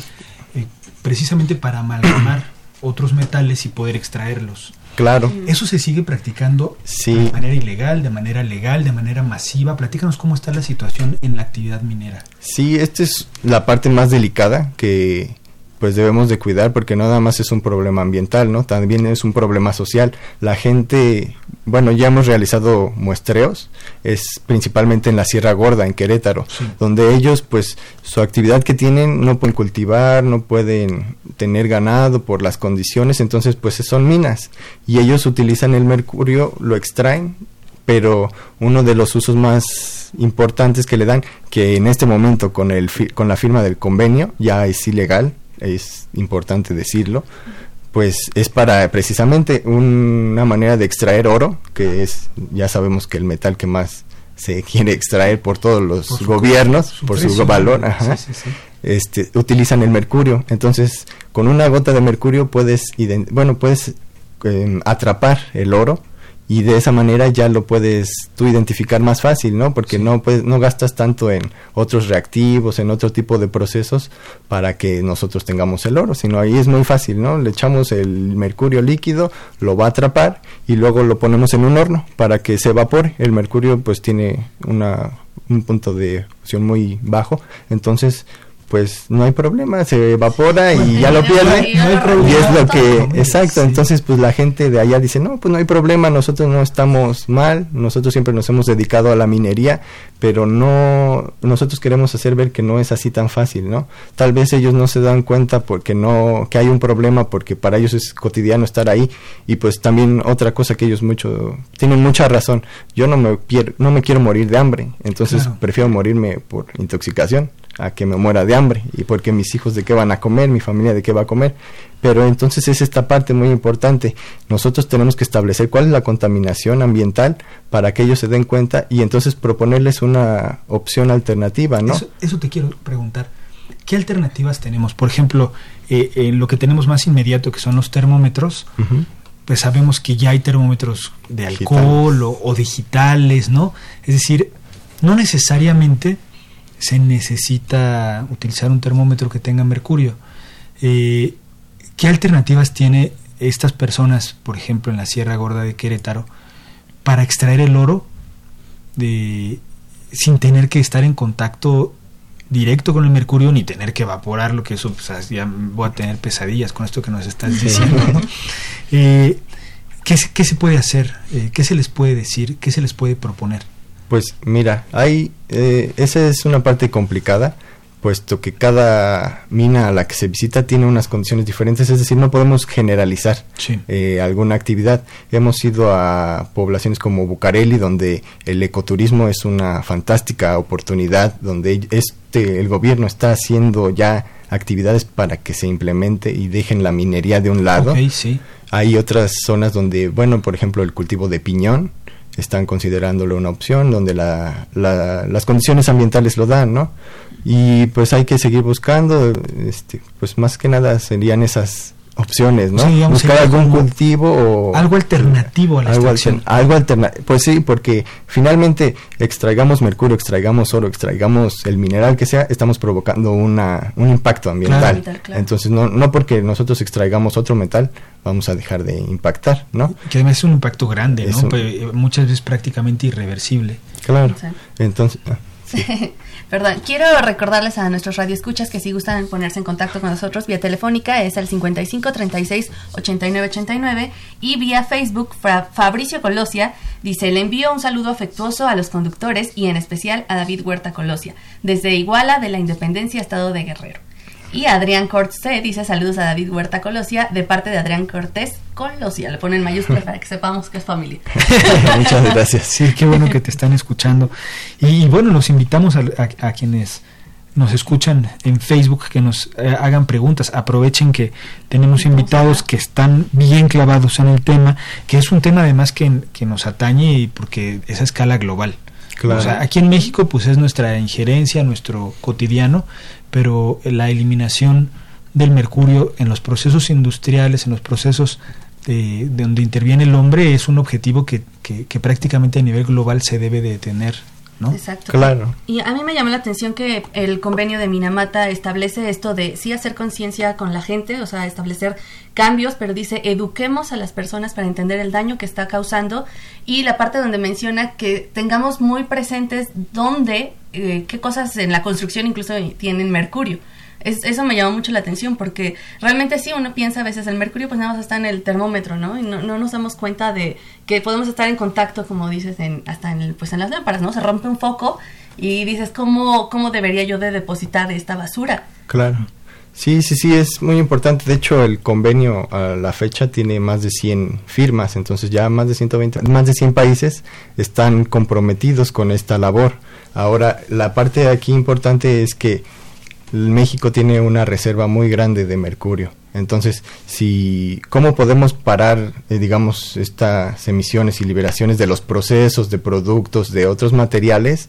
precisamente para amalgamar *clears throat* otros metales y poder extraerlos. Claro. ¿Eso se sigue practicando de manera ilegal, de manera legal, de manera masiva? Platícanos cómo está la situación en la actividad minera. Sí, esta es la parte más delicada que pues debemos de cuidar porque no nada más es un problema ambiental, ¿no? También es un problema social. La gente, bueno, ya hemos realizado muestreos, es principalmente en la Sierra Gorda, en Querétaro, donde ellos, pues, su actividad que tienen no pueden cultivar, no pueden tener ganado por las condiciones, entonces, pues, son minas. Y ellos utilizan el mercurio, lo extraen, pero uno de los usos más importantes que le dan, que en este momento con, el, con la firma del convenio ya es ilegal, es importante decirlo, pues es para precisamente una manera de extraer oro, que es, ya sabemos que el metal que más se *laughs* quiere extraer por todos los gobiernos, por su valor, Este, utilizan el mercurio. Entonces, con una gota de mercurio puedes, bueno, puedes em, atrapar el oro y de esa manera ya lo puedes tú identificar más fácil, ¿no? Porque no puedes, no gastas tanto en otros reactivos, en otro tipo de procesos para que nosotros tengamos el oro, sino ahí es muy fácil, ¿no? Le echamos el mercurio líquido, lo va a atrapar y luego lo ponemos en un horno para que se evapore. El mercurio pues tiene una un punto de fusión muy bajo, entonces pues no hay problema, se evapora y ya lo pierde. y es lo que, exacto, entonces pues la gente de allá dice, no, pues no hay problema, nosotros no estamos mal, nosotros siempre nos hemos dedicado a la minería, pero no, nosotros queremos hacer ver que no es así tan fácil, ¿no? Tal vez ellos no se dan cuenta porque no, que hay un problema, porque para ellos es cotidiano estar ahí, y pues también otra cosa que ellos mucho, tienen mucha razón, yo no me, no me quiero morir de hambre, entonces prefiero morirme por intoxicación a que me muera de hambre y porque mis hijos de qué van a comer, mi familia de qué va a comer. Pero entonces es esta parte muy importante. Nosotros tenemos que establecer cuál es la contaminación ambiental para que ellos se den cuenta y entonces proponerles una opción alternativa, ¿no? Eso, te quiero preguntar. ¿Qué alternativas tenemos? Por ejemplo, eh, en lo que tenemos más inmediato, que son los termómetros, pues sabemos que ya hay termómetros de alcohol o, o digitales, ¿no? Es decir, no necesariamente se necesita utilizar un termómetro que tenga mercurio. Eh, ¿Qué alternativas tiene estas personas, por ejemplo, en la Sierra Gorda de Querétaro, para extraer el oro de, sin tener que estar en contacto directo con el mercurio ni tener que evaporarlo, que eso pues, ya voy a tener pesadillas con esto que nos estás diciendo. Eh, ¿qué, ¿qué, se puede hacer? Eh, ¿Qué se les puede decir? ¿Qué se les puede proponer? Pues mira, hay, eh, esa es una parte complicada, puesto que cada mina a la que se visita tiene unas condiciones diferentes, es decir, no podemos generalizar eh, alguna actividad. Hemos ido a poblaciones como Bucareli, donde el ecoturismo es una fantástica oportunidad, donde este, el gobierno está haciendo ya actividades para que se implemente y dejen la minería de un lado. Hay otras zonas donde, bueno, por ejemplo, el cultivo de piñón, están considerándolo una opción, donde la, las condiciones ambientales lo dan, ¿no? Y pues hay que seguir buscando, este, pues más que nada serían esas opciones, ¿no? Buscar algún cultivo o algo alternativo a la algo, algo alternativo, pues sí, porque finalmente extraigamos mercurio, extraigamos oro, extraigamos el mineral que sea, estamos provocando una, un impacto ambiental. Entonces no no porque nosotros extraigamos otro metal vamos a dejar de impactar, ¿no? Que además es un impacto grande, ¿no? Pues, muchas veces prácticamente irreversible. Claro. Entonces ah, *laughs* Perdón, quiero recordarles a nuestros radioescuchas que si gustan ponerse en contacto con nosotros vía telefónica es el 55 36 89 89 y vía Facebook Fabricio Colosia dice le envío un saludo afectuoso a los conductores y en especial a David Huerta Colosia desde Iguala de la Independencia Estado de Guerrero. Y Adrián Cortés dice saludos a David Huerta Colosia de parte de Adrián Cortés Colosia. Le ponen mayúsculas para que sepamos que es familia. *laughs* Muchas gracias. Sí, qué bueno que te están escuchando. Y, bueno, los invitamos a, quienes nos escuchan en Facebook que nos eh, hagan preguntas. Aprovechen que tenemos invitados que están bien clavados en el tema, que es un tema además que, que nos atañe y porque es a escala global. O sea, aquí en México pues es nuestra injerencia, nuestro cotidiano, pero la eliminación del mercurio en los procesos industriales, en los procesos de, donde interviene el hombre, es un objetivo que, que, prácticamente a nivel global se debe de tener. ¿No? Exacto. Claro. Y a mí me llamó la atención que el convenio de Minamata establece esto de sí hacer conciencia con la gente, o sea, establecer cambios, pero dice eduquemos a las personas para entender el daño que está causando y la parte donde menciona que tengamos muy presentes dónde eh, qué cosas en la construcción incluso tienen mercurio. Es, eso me llamó mucho la atención porque realmente sí uno piensa a veces el mercurio pues nada más está en el termómetro, ¿no? Y no, nos damos cuenta de que podemos estar en contacto, como dices, en, hasta en, pues en las lámparas, ¿no? Se rompe un foco y dices, ¿cómo, ¿cómo debería yo de depositar esta basura? Claro. Sí, sí, sí, es muy importante. De hecho, el convenio a la fecha tiene más de 100 firmas, entonces ya más de 120, más de 100 países están comprometidos con esta labor. Ahora, la parte aquí importante es que México tiene una reserva muy grande de mercurio. Entonces, si cómo podemos parar, eh, digamos, estas emisiones y liberaciones de los procesos, de productos, de otros materiales,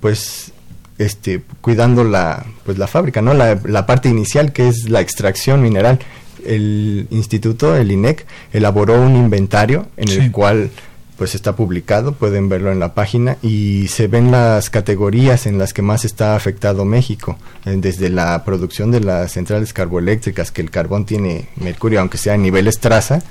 pues este, cuidando la, pues la fábrica, ¿no? La, la parte inicial que es la extracción mineral. El instituto, el INEC, elaboró un inventario en el cual pues está publicado, pueden verlo en la página y se ven las categorías en las que más está afectado México, eh, desde la producción de las centrales carboeléctricas, que el carbón tiene mercurio, aunque sea a niveles traza,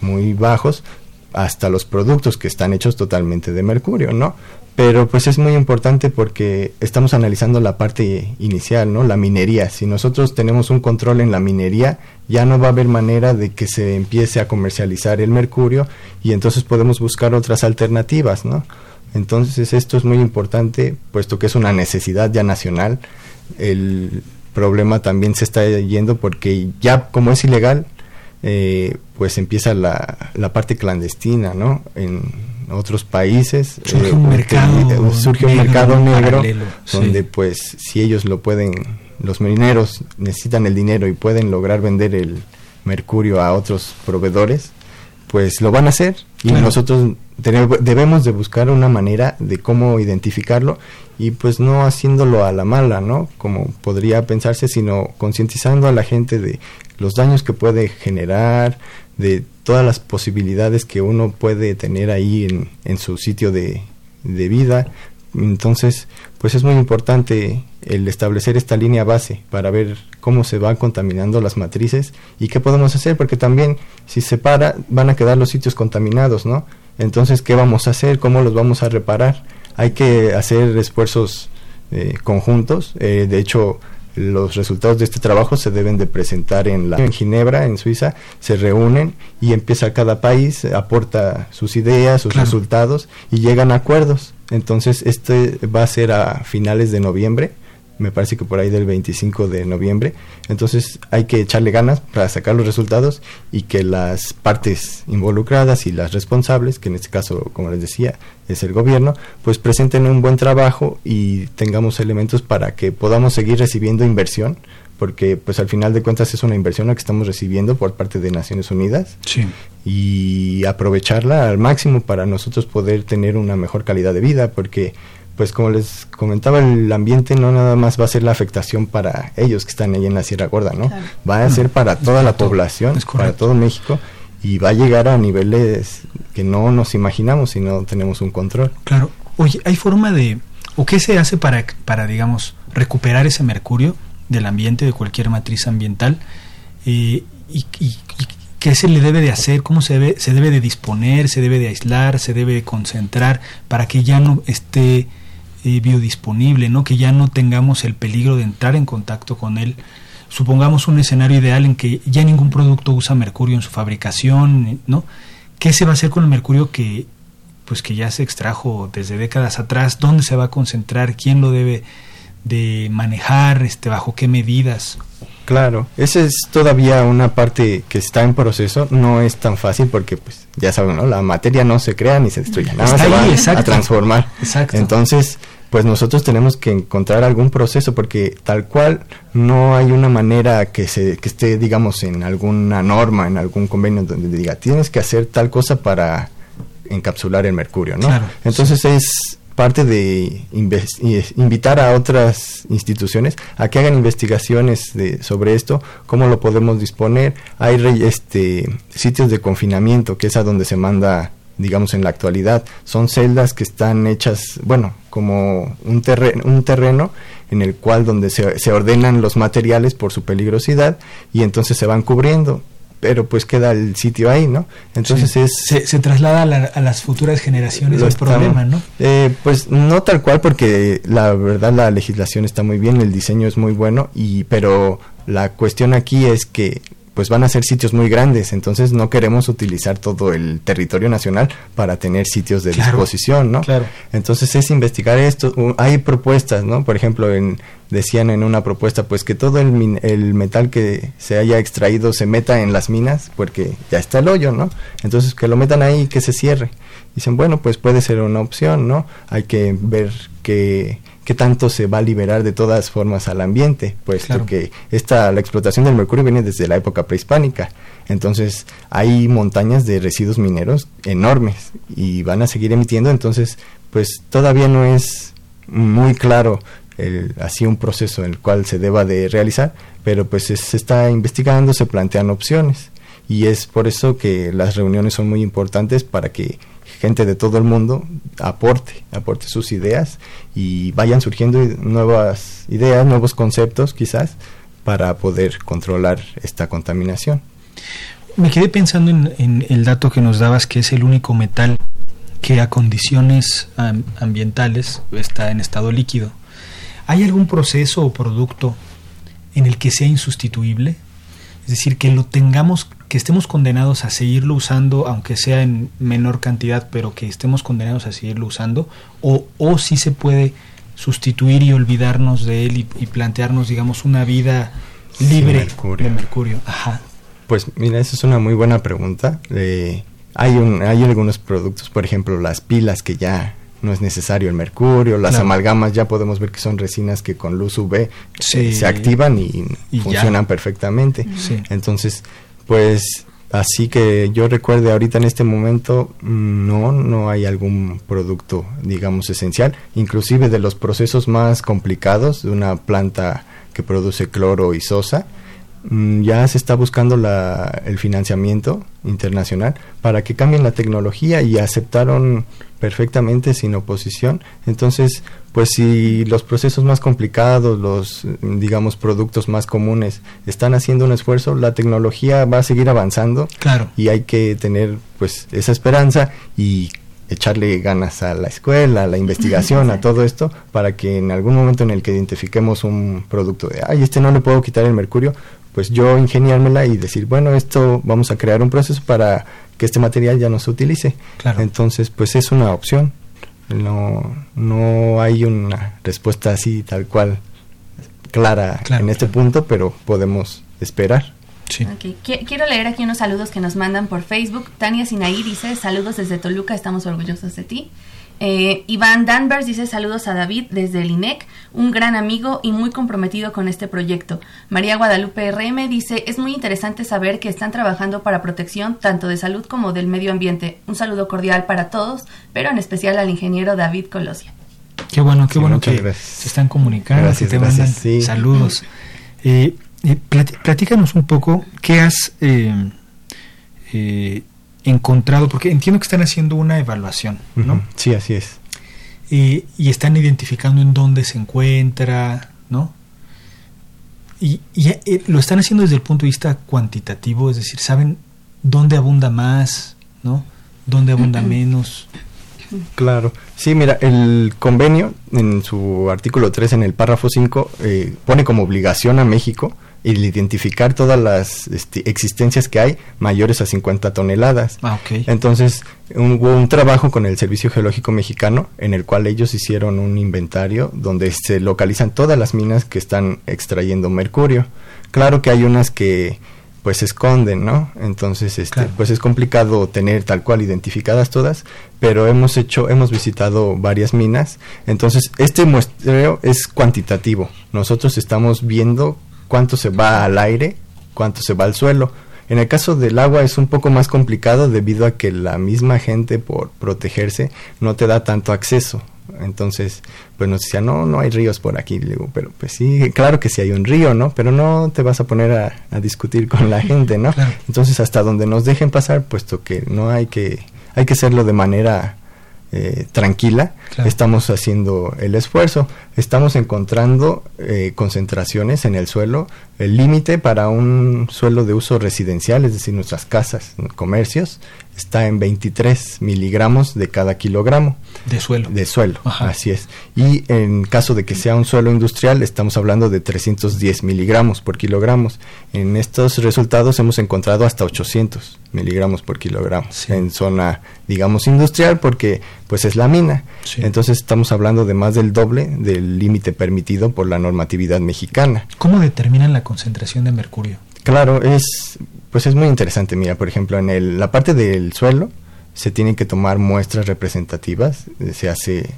muy bajos, hasta los productos que están hechos totalmente de mercurio, ¿no? Pero pues es muy importante porque estamos analizando la parte inicial, ¿no? La minería. Si nosotros tenemos un control en la minería, ya no va a haber manera de que se empiece a comercializar el mercurio y entonces podemos buscar otras alternativas, ¿no? Entonces esto es muy importante, puesto que es una necesidad ya nacional. El problema también se está yendo porque ya como es ilegal, eh, pues empieza la, la parte clandestina, ¿no? En, otros países surge un eh, mercado, surge un mercado negro donde pues si ellos lo pueden los marineros necesitan el dinero y pueden lograr vender el mercurio a otros proveedores pues lo van a hacer. Y nosotros debemos de buscar una manera de cómo identificarlo y pues no haciéndolo a la mala, ¿no? Como podría pensarse, sino concientizando a la gente de los daños que puede generar, de todas las posibilidades que uno puede tener ahí en, en su sitio de, de vida. Entonces, pues es muy importante el establecer esta línea base para ver cómo se van contaminando las matrices y qué podemos hacer, porque también si se para van a quedar los sitios contaminados, ¿no? Entonces, ¿qué vamos a hacer? ¿Cómo los vamos a reparar? Hay que hacer esfuerzos eh, conjuntos. Eh, de hecho, los resultados de este trabajo se deben de presentar en la en Ginebra, en Suiza, se reúnen y empieza cada país aporta sus ideas, sus resultados y llegan a acuerdos. Entonces, este va a ser a finales de noviembre me parece que por ahí del 25 de noviembre. Entonces hay que echarle ganas para sacar los resultados y que las partes involucradas y las responsables, que en este caso, como les decía, es el gobierno, pues presenten un buen trabajo y tengamos elementos para que podamos seguir recibiendo inversión porque pues al final de cuentas es una inversión la que estamos recibiendo por parte de Naciones Unidas sí. y aprovecharla al máximo para nosotros poder tener una mejor calidad de vida, porque pues como les comentaba, el ambiente no nada más va a ser la afectación para ellos que están ahí en la Sierra Gorda, ¿no? Va a ser para toda la población, para todo México y va a llegar a niveles que no nos imaginamos si no tenemos un control. Claro. Oye, ¿hay forma de o qué se hace para para digamos recuperar ese mercurio del ambiente de cualquier matriz ambiental eh, y, y, qué se le debe de hacer, cómo se debe se debe de disponer, se debe de aislar, se debe de concentrar para que ya no esté eh, biodisponible, ¿no? Que ya no tengamos el peligro de entrar en contacto con él. Supongamos un escenario ideal en que ya ningún producto usa mercurio en su fabricación, ¿no? ¿Qué se va a hacer con el mercurio que pues que ya se extrajo desde décadas atrás? ¿Dónde se va a concentrar? ¿Quién lo debe de manejar? Este, ¿Bajo qué medidas? Claro, esa es todavía una parte que está en proceso, no es tan fácil porque pues ya saben, ¿no? La materia no se crea ni se destruye, nada más se va a transformar. Exacto. Entonces, pues nosotros tenemos que encontrar algún proceso porque tal cual no hay una manera que se que esté digamos en alguna norma en algún convenio donde diga tienes que hacer tal cosa para encapsular el mercurio no entonces es parte de invitar a otras instituciones a que hagan investigaciones de, sobre esto, cómo lo podemos disponer. Hay este, sitios de confinamiento, que es a donde se manda digamos en la actualidad. Son celdas que están hechas, bueno, como un, terreno, un terreno en el cual donde se, se, ordenan los materiales por su peligrosidad y entonces se van cubriendo. Pero pues queda el sitio ahí, ¿no? Entonces es... Se, traslada a, las futuras generaciones el problema, ¿no? Eh, pues no tal cual porque la verdad la legislación está muy bien, el diseño es muy bueno, y pero la cuestión aquí es que pues van a ser sitios muy grandes, entonces no queremos utilizar todo el territorio nacional para tener sitios de disposición, ¿no? Claro. Entonces es investigar esto, hay propuestas, ¿no? Por ejemplo, en, decían en una propuesta, pues que todo el, el metal que se haya extraído se meta en las minas, porque ya está el hoyo, ¿no? Entonces que lo metan ahí y que se cierre. Dicen, bueno, pues puede ser una opción, ¿no? Hay que ver que qué tanto se va a liberar de todas formas al ambiente, pues porque esta, la explotación del mercurio viene desde la época prehispánica. Entonces hay montañas de residuos mineros enormes y van a seguir emitiendo, entonces pues todavía no es muy claro el, así un proceso en el cual se deba de realizar, pero pues se está investigando, se plantean opciones. Y es por eso que las reuniones son muy importantes para que gente de todo el mundo aporte, aporte sus ideas y vayan surgiendo nuevas ideas, nuevos conceptos quizás para poder controlar esta contaminación. Me quedé pensando en, el dato que nos dabas que es el único metal que a condiciones ambientales está en estado líquido. ¿Hay algún proceso o producto en el que sea insustituible? Es decir, que lo tengamos que estemos condenados a seguirlo usando, aunque sea en menor cantidad, pero que estemos condenados a seguirlo usando, o, o si se puede sustituir y olvidarnos de él y, plantearnos, digamos, una vida libre de mercurio. Ajá. Pues mira, esa es una muy buena pregunta. Eh, hay, un, hay algunos productos, por ejemplo, las pilas que ya no es necesario el mercurio, las amalgamas ya podemos ver que son resinas que con luz UV eh, se activan y, funcionan perfectamente. Entonces, pues así que yo recuerde ahorita en este momento mm, no no hay algún producto digamos esencial. Inclusive de los procesos más complicados de una planta que produce cloro y sosa mm, ya se está buscando la, el financiamiento internacional para que cambien la tecnología y aceptaron perfectamente sin oposición. Entonces, pues si los procesos más complicados, los, digamos, productos más comunes están haciendo un esfuerzo, la tecnología va a seguir avanzando. Claro. Y hay que tener, pues, esa esperanza y echarle ganas a la escuela, a la investigación, a todo esto, para que en algún momento en el que identifiquemos un producto de, ay, este no le puedo quitar el mercurio, pues yo ingeniármela y decir, bueno, esto vamos a crear un proceso para que este material ya no se utilice. Claro. Entonces, pues es una opción. No, no hay una respuesta así tal cual clara en este punto, pero podemos esperar. Sí. Quiero leer aquí unos saludos que nos mandan por Facebook. Tania Sinaí dice, saludos desde Toluca, estamos orgullosos de ti. Eh, Iván Danvers dice saludos a David desde el INEC, un gran amigo y muy comprometido con este proyecto. María Guadalupe RM dice es muy interesante saber que están trabajando para protección tanto de salud como del medio ambiente. Un saludo cordial para todos, pero en especial al ingeniero David Colosia. Qué bueno, qué bueno que se están comunicando, que te mandan saludos. Eh, eh, platícanos un poco qué has eh, encontrado, porque entiendo que están haciendo una evaluación, ¿no? Sí, así es. y están identificando en dónde se encuentra, ¿no? Y, y lo están haciendo desde el punto de vista cuantitativo, es decir, saben dónde abunda más, ¿no? Dónde abunda *clears throat* menos. Claro. Sí, mira, el convenio en su artículo 3, en el párrafo 5, eh, pone como obligación a México el identificar todas las este, existencias que hay mayores a 50 toneladas. Ah, okay. Entonces, hubo un trabajo con el Servicio Geológico Mexicano en el cual ellos hicieron un inventario donde se localizan todas las minas que están extrayendo mercurio. Claro que hay unas que pues se esconden, ¿no? Entonces, este, pues es complicado tener tal cual identificadas todas, pero hemos hecho, hemos visitado varias minas, entonces este muestreo es cuantitativo. Nosotros estamos viendo cuánto se va al aire, cuánto se va al suelo. En el caso del agua es un poco más complicado debido a que la misma gente por protegerse no te da tanto acceso. Entonces, pues nos decía, no, no hay ríos por aquí. Le digo, pero pues sí, claro que sí hay un río, ¿no? Pero no te vas a poner a, discutir con la gente, ¿no? Entonces, hasta donde nos dejen pasar, puesto que no hay que, hay que hacerlo de manera eh, tranquila, estamos haciendo el esfuerzo, estamos encontrando eh, concentraciones en el suelo, el límite para un suelo de uso residencial, es decir, nuestras casas, comercios, está en 23 miligramos de cada kilogramo. De suelo. De suelo, así es. Y en caso de que sea un suelo industrial, estamos hablando de 310 miligramos por kilogramos. En estos resultados hemos encontrado hasta 800 miligramos por kilogramo en zona, digamos, industrial, porque pues es la mina. Entonces estamos hablando de más del doble del límite permitido por la normatividad mexicana. ¿Cómo determinan la concentración de mercurio? Claro, es pues es muy interesante. Mira, por ejemplo, en el, la parte del suelo se tienen que tomar muestras representativas. Se hace,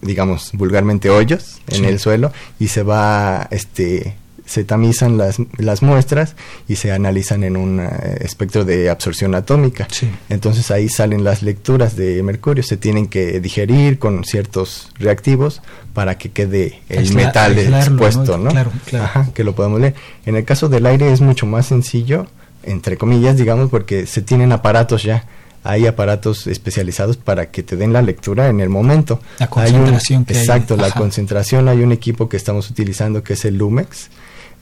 digamos, vulgarmente hoyos en el suelo y se va este, se tamizan las, las muestras y se analizan en un eh, espectro de absorción atómica. Entonces ahí salen las lecturas de mercurio, se tienen que digerir con ciertos reactivos para que quede el metal expuesto, ¿no? Claro, claro. que lo podemos leer. En el caso del aire es mucho más sencillo, entre comillas, digamos, porque se tienen aparatos ya hay aparatos especializados para que te den la lectura en el momento. La concentración que Exacto, la concentración. Hay un equipo que estamos utilizando que es el Lumex,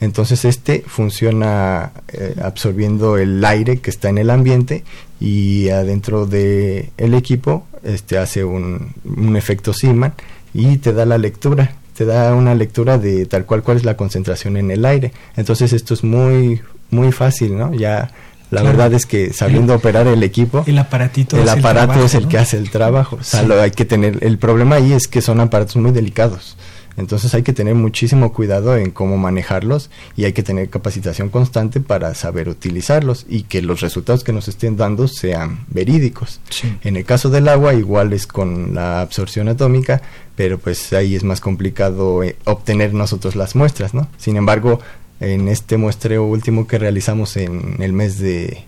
entonces este funciona eh, absorbiendo el aire que está en el ambiente y adentro del el equipo este hace un, un efecto Siman y te da la lectura, te da una lectura de tal cual cuál es la concentración en el aire. Entonces esto es muy muy fácil, ¿no? Ya la verdad es que sabiendo operar el equipo, el aparatito el aparato es el que hace el trabajo. O sea, lo hay que tener. El problema ahí es que son aparatos muy delicados. Entonces hay que tener muchísimo cuidado en cómo manejarlos y hay que tener capacitación constante para saber utilizarlos y que los resultados que nos estén dando sean verídicos. En el caso del agua igual es con la absorción atómica, pero pues ahí es más complicado eh, obtener nosotros las muestras, ¿no? Sin embargo, en este muestreo último que realizamos en el mes de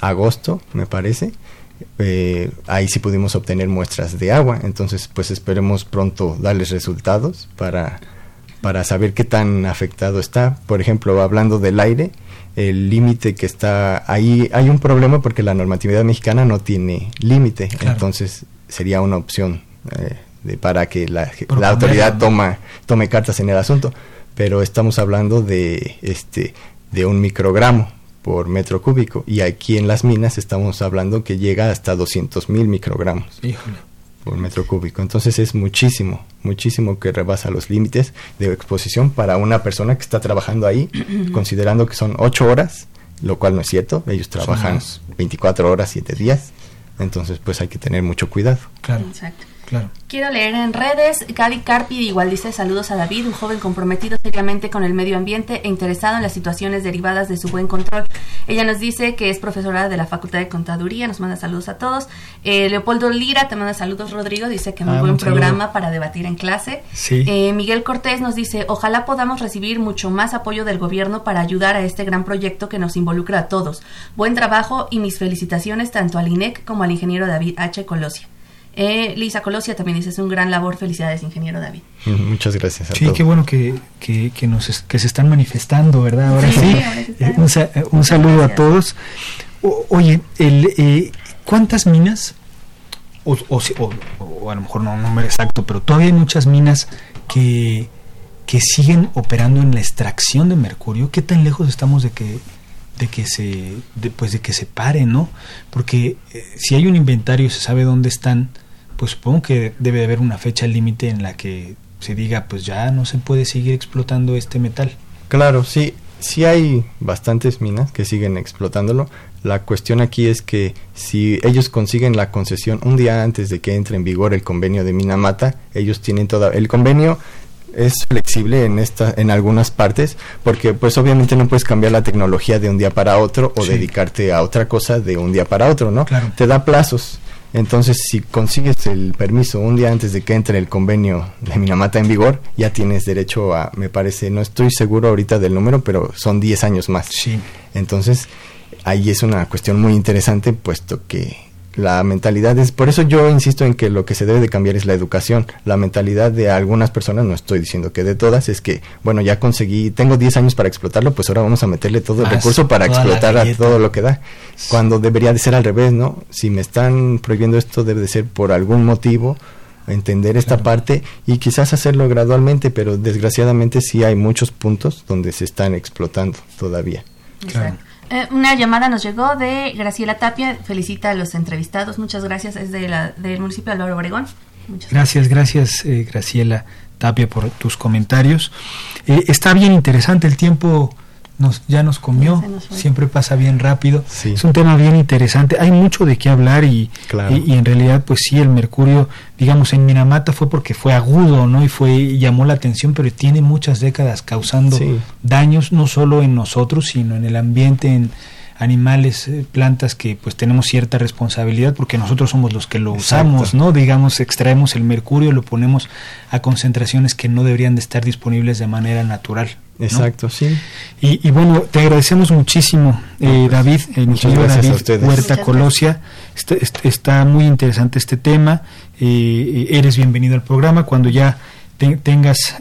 agosto, me parece, eh, ahí sí pudimos obtener muestras de agua. Entonces, pues esperemos pronto darles resultados para, para saber qué tan afectado está. Por ejemplo, hablando del aire, el límite que está ahí, hay un problema porque la normatividad mexicana no tiene límite. Entonces, sería una opción eh, de, para que la, la autoridad toma, tome cartas en el asunto. Pero estamos hablando de, este, de un microgramo por metro cúbico y aquí en las minas estamos hablando que llega hasta 200 mil microgramos por metro cúbico. Entonces es muchísimo, muchísimo que rebasa los límites de exposición para una persona que está trabajando ahí, *clears throat* considerando que son 8 horas, lo cual no es cierto, ellos trabajan 24 horas, 7 días, entonces pues hay que tener mucho cuidado. Claro. Exacto. Quiero leer en redes, Cadi Carpi igual dice saludos a David, un joven comprometido seriamente con el medio ambiente e interesado en las situaciones derivadas de su buen control. Ella nos dice que es profesora de la Facultad de Contaduría, nos manda saludos a todos. Eh, Leopoldo Lira te manda saludos, Rodrigo, dice que muy Ah, buen saludo. programa para debatir en clase. Sí. Eh, Miguel Cortés nos dice, ojalá podamos recibir mucho más apoyo del gobierno para ayudar a este gran proyecto que nos involucra a todos. Buen trabajo y mis felicitaciones tanto al INEC como al ingeniero David H. Colosia. Eh, Lisa Colosia también dice, es un gran labor, felicidades ingeniero David. Muchas gracias a Sí, todos. qué bueno que, que, que nos es- que se están manifestando, ¿verdad? Ahora Sí, ahora Eh, un, eh, un saludo a todos. O- oye, el, eh, ¿cuántas minas? O, o si- o- o a lo mejor no un número exacto, pero todavía hay muchas minas que, que siguen operando en la extracción de mercurio. ¿Qué tan lejos estamos de que de que se de, pues de que se pare, ¿no? Porque eh, si hay un inventario y se sabe dónde están, pues supongo que debe de haber una fecha límite en la que se diga, pues ya no se puede seguir explotando este metal. Claro, sí, sí hay bastantes minas que siguen explotándolo. La cuestión aquí es que si ellos consiguen la concesión un día antes de que entre en vigor el convenio de Minamata, ellos tienen toda el convenio es flexible en esta en algunas partes porque pues obviamente no puedes cambiar la tecnología de un día para otro o Sí. dedicarte a otra cosa de un día para otro, ¿no? Claro. Te da plazos. Entonces, si consigues el permiso un día antes de que entre el convenio de Minamata en vigor, ya tienes derecho a, me parece, no estoy seguro ahorita del número, pero son 10 años más. Sí. Entonces, ahí es una cuestión muy interesante, puesto que la mentalidad es, por eso yo insisto en que lo que se debe de cambiar es la educación. La mentalidad de algunas personas, no estoy diciendo que de todas, es que, bueno, ya conseguí, tengo 10 años para explotarlo, pues ahora vamos a meterle todo el Más, recurso para explotar a todo lo que da. Cuando debería de ser al revés, ¿no? Si me están prohibiendo esto, debe de ser por algún motivo entender esta Claro. parte y quizás hacerlo gradualmente, pero desgraciadamente sí hay muchos puntos donde se están explotando todavía. Claro. Eh, una llamada nos llegó de Graciela Tapia, felicita a los entrevistados, muchas gracias, es de la, del municipio de Álvaro Obregón. Muchas Gracias, gracias eh, Graciela Tapia por tus comentarios. Eh, está bien interesante, el tiempo nos, ya nos comió, nos siempre pasa bien rápido. Sí. Es un tema bien interesante, hay mucho de qué hablar y, Claro. y, y en realidad pues sí, el mercurio, digamos, en Minamata fue porque fue agudo, ¿no? Y fue y llamó la atención, pero tiene muchas décadas causando Sí. daños no solo en nosotros, sino en el ambiente, en animales, eh, plantas que pues tenemos cierta responsabilidad porque nosotros somos los que lo Exacto. usamos, ¿no? Digamos, extraemos el mercurio, lo ponemos a concentraciones que no deberían de estar disponibles de manera natural. ¿no? Exacto, sí. Y, y bueno, te agradecemos muchísimo, eh, David, el Muchas ingeniero gracias a David ustedes. Huerta Muchas Colosia. Está, est- está muy interesante este tema. eh, eres bienvenido al programa cuando ya te- tengas...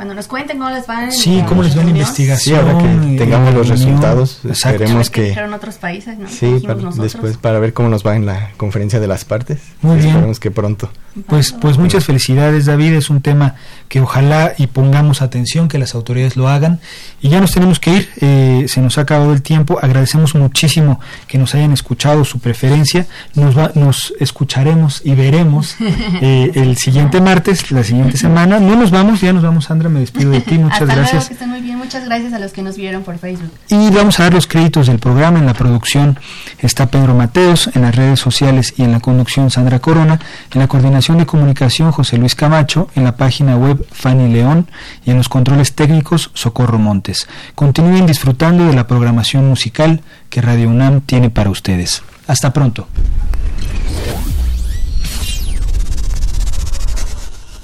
Cuando nos cuenten cómo les va en Sí, cómo les va la investigación. Sí, ahora que eh, tengamos los resultados, Exacto. esperemos que que- dijeron otros países, ¿no? Sí, para- después para ver cómo nos va en la conferencia de las partes. Muy bien. Esperemos que pronto. Pues, pues muchas felicidades David, es un tema que ojalá y pongamos atención, que las autoridades lo hagan. Y ya nos tenemos que ir, eh, se nos ha acabado el tiempo, agradecemos muchísimo que nos hayan escuchado su preferencia, nos, va, nos escucharemos y veremos *laughs* eh, el siguiente martes, la siguiente semana. No nos vamos, ya nos vamos Sandra, me despido de ti, muchas Hasta luego, gracias. que estén muy bien. Muchas gracias a los que nos vieron por Facebook. Y vamos a dar los créditos del programa. En la producción está Pedro Mateos, en las redes sociales y en la conducción Sandra Corona, en la coordinación de comunicación José Luis Camacho, en la página web Fanny León y en los controles técnicos Socorro Montes. Continúen disfrutando de la programación musical que Radio UNAM tiene para ustedes. Hasta pronto.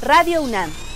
Radio UNAM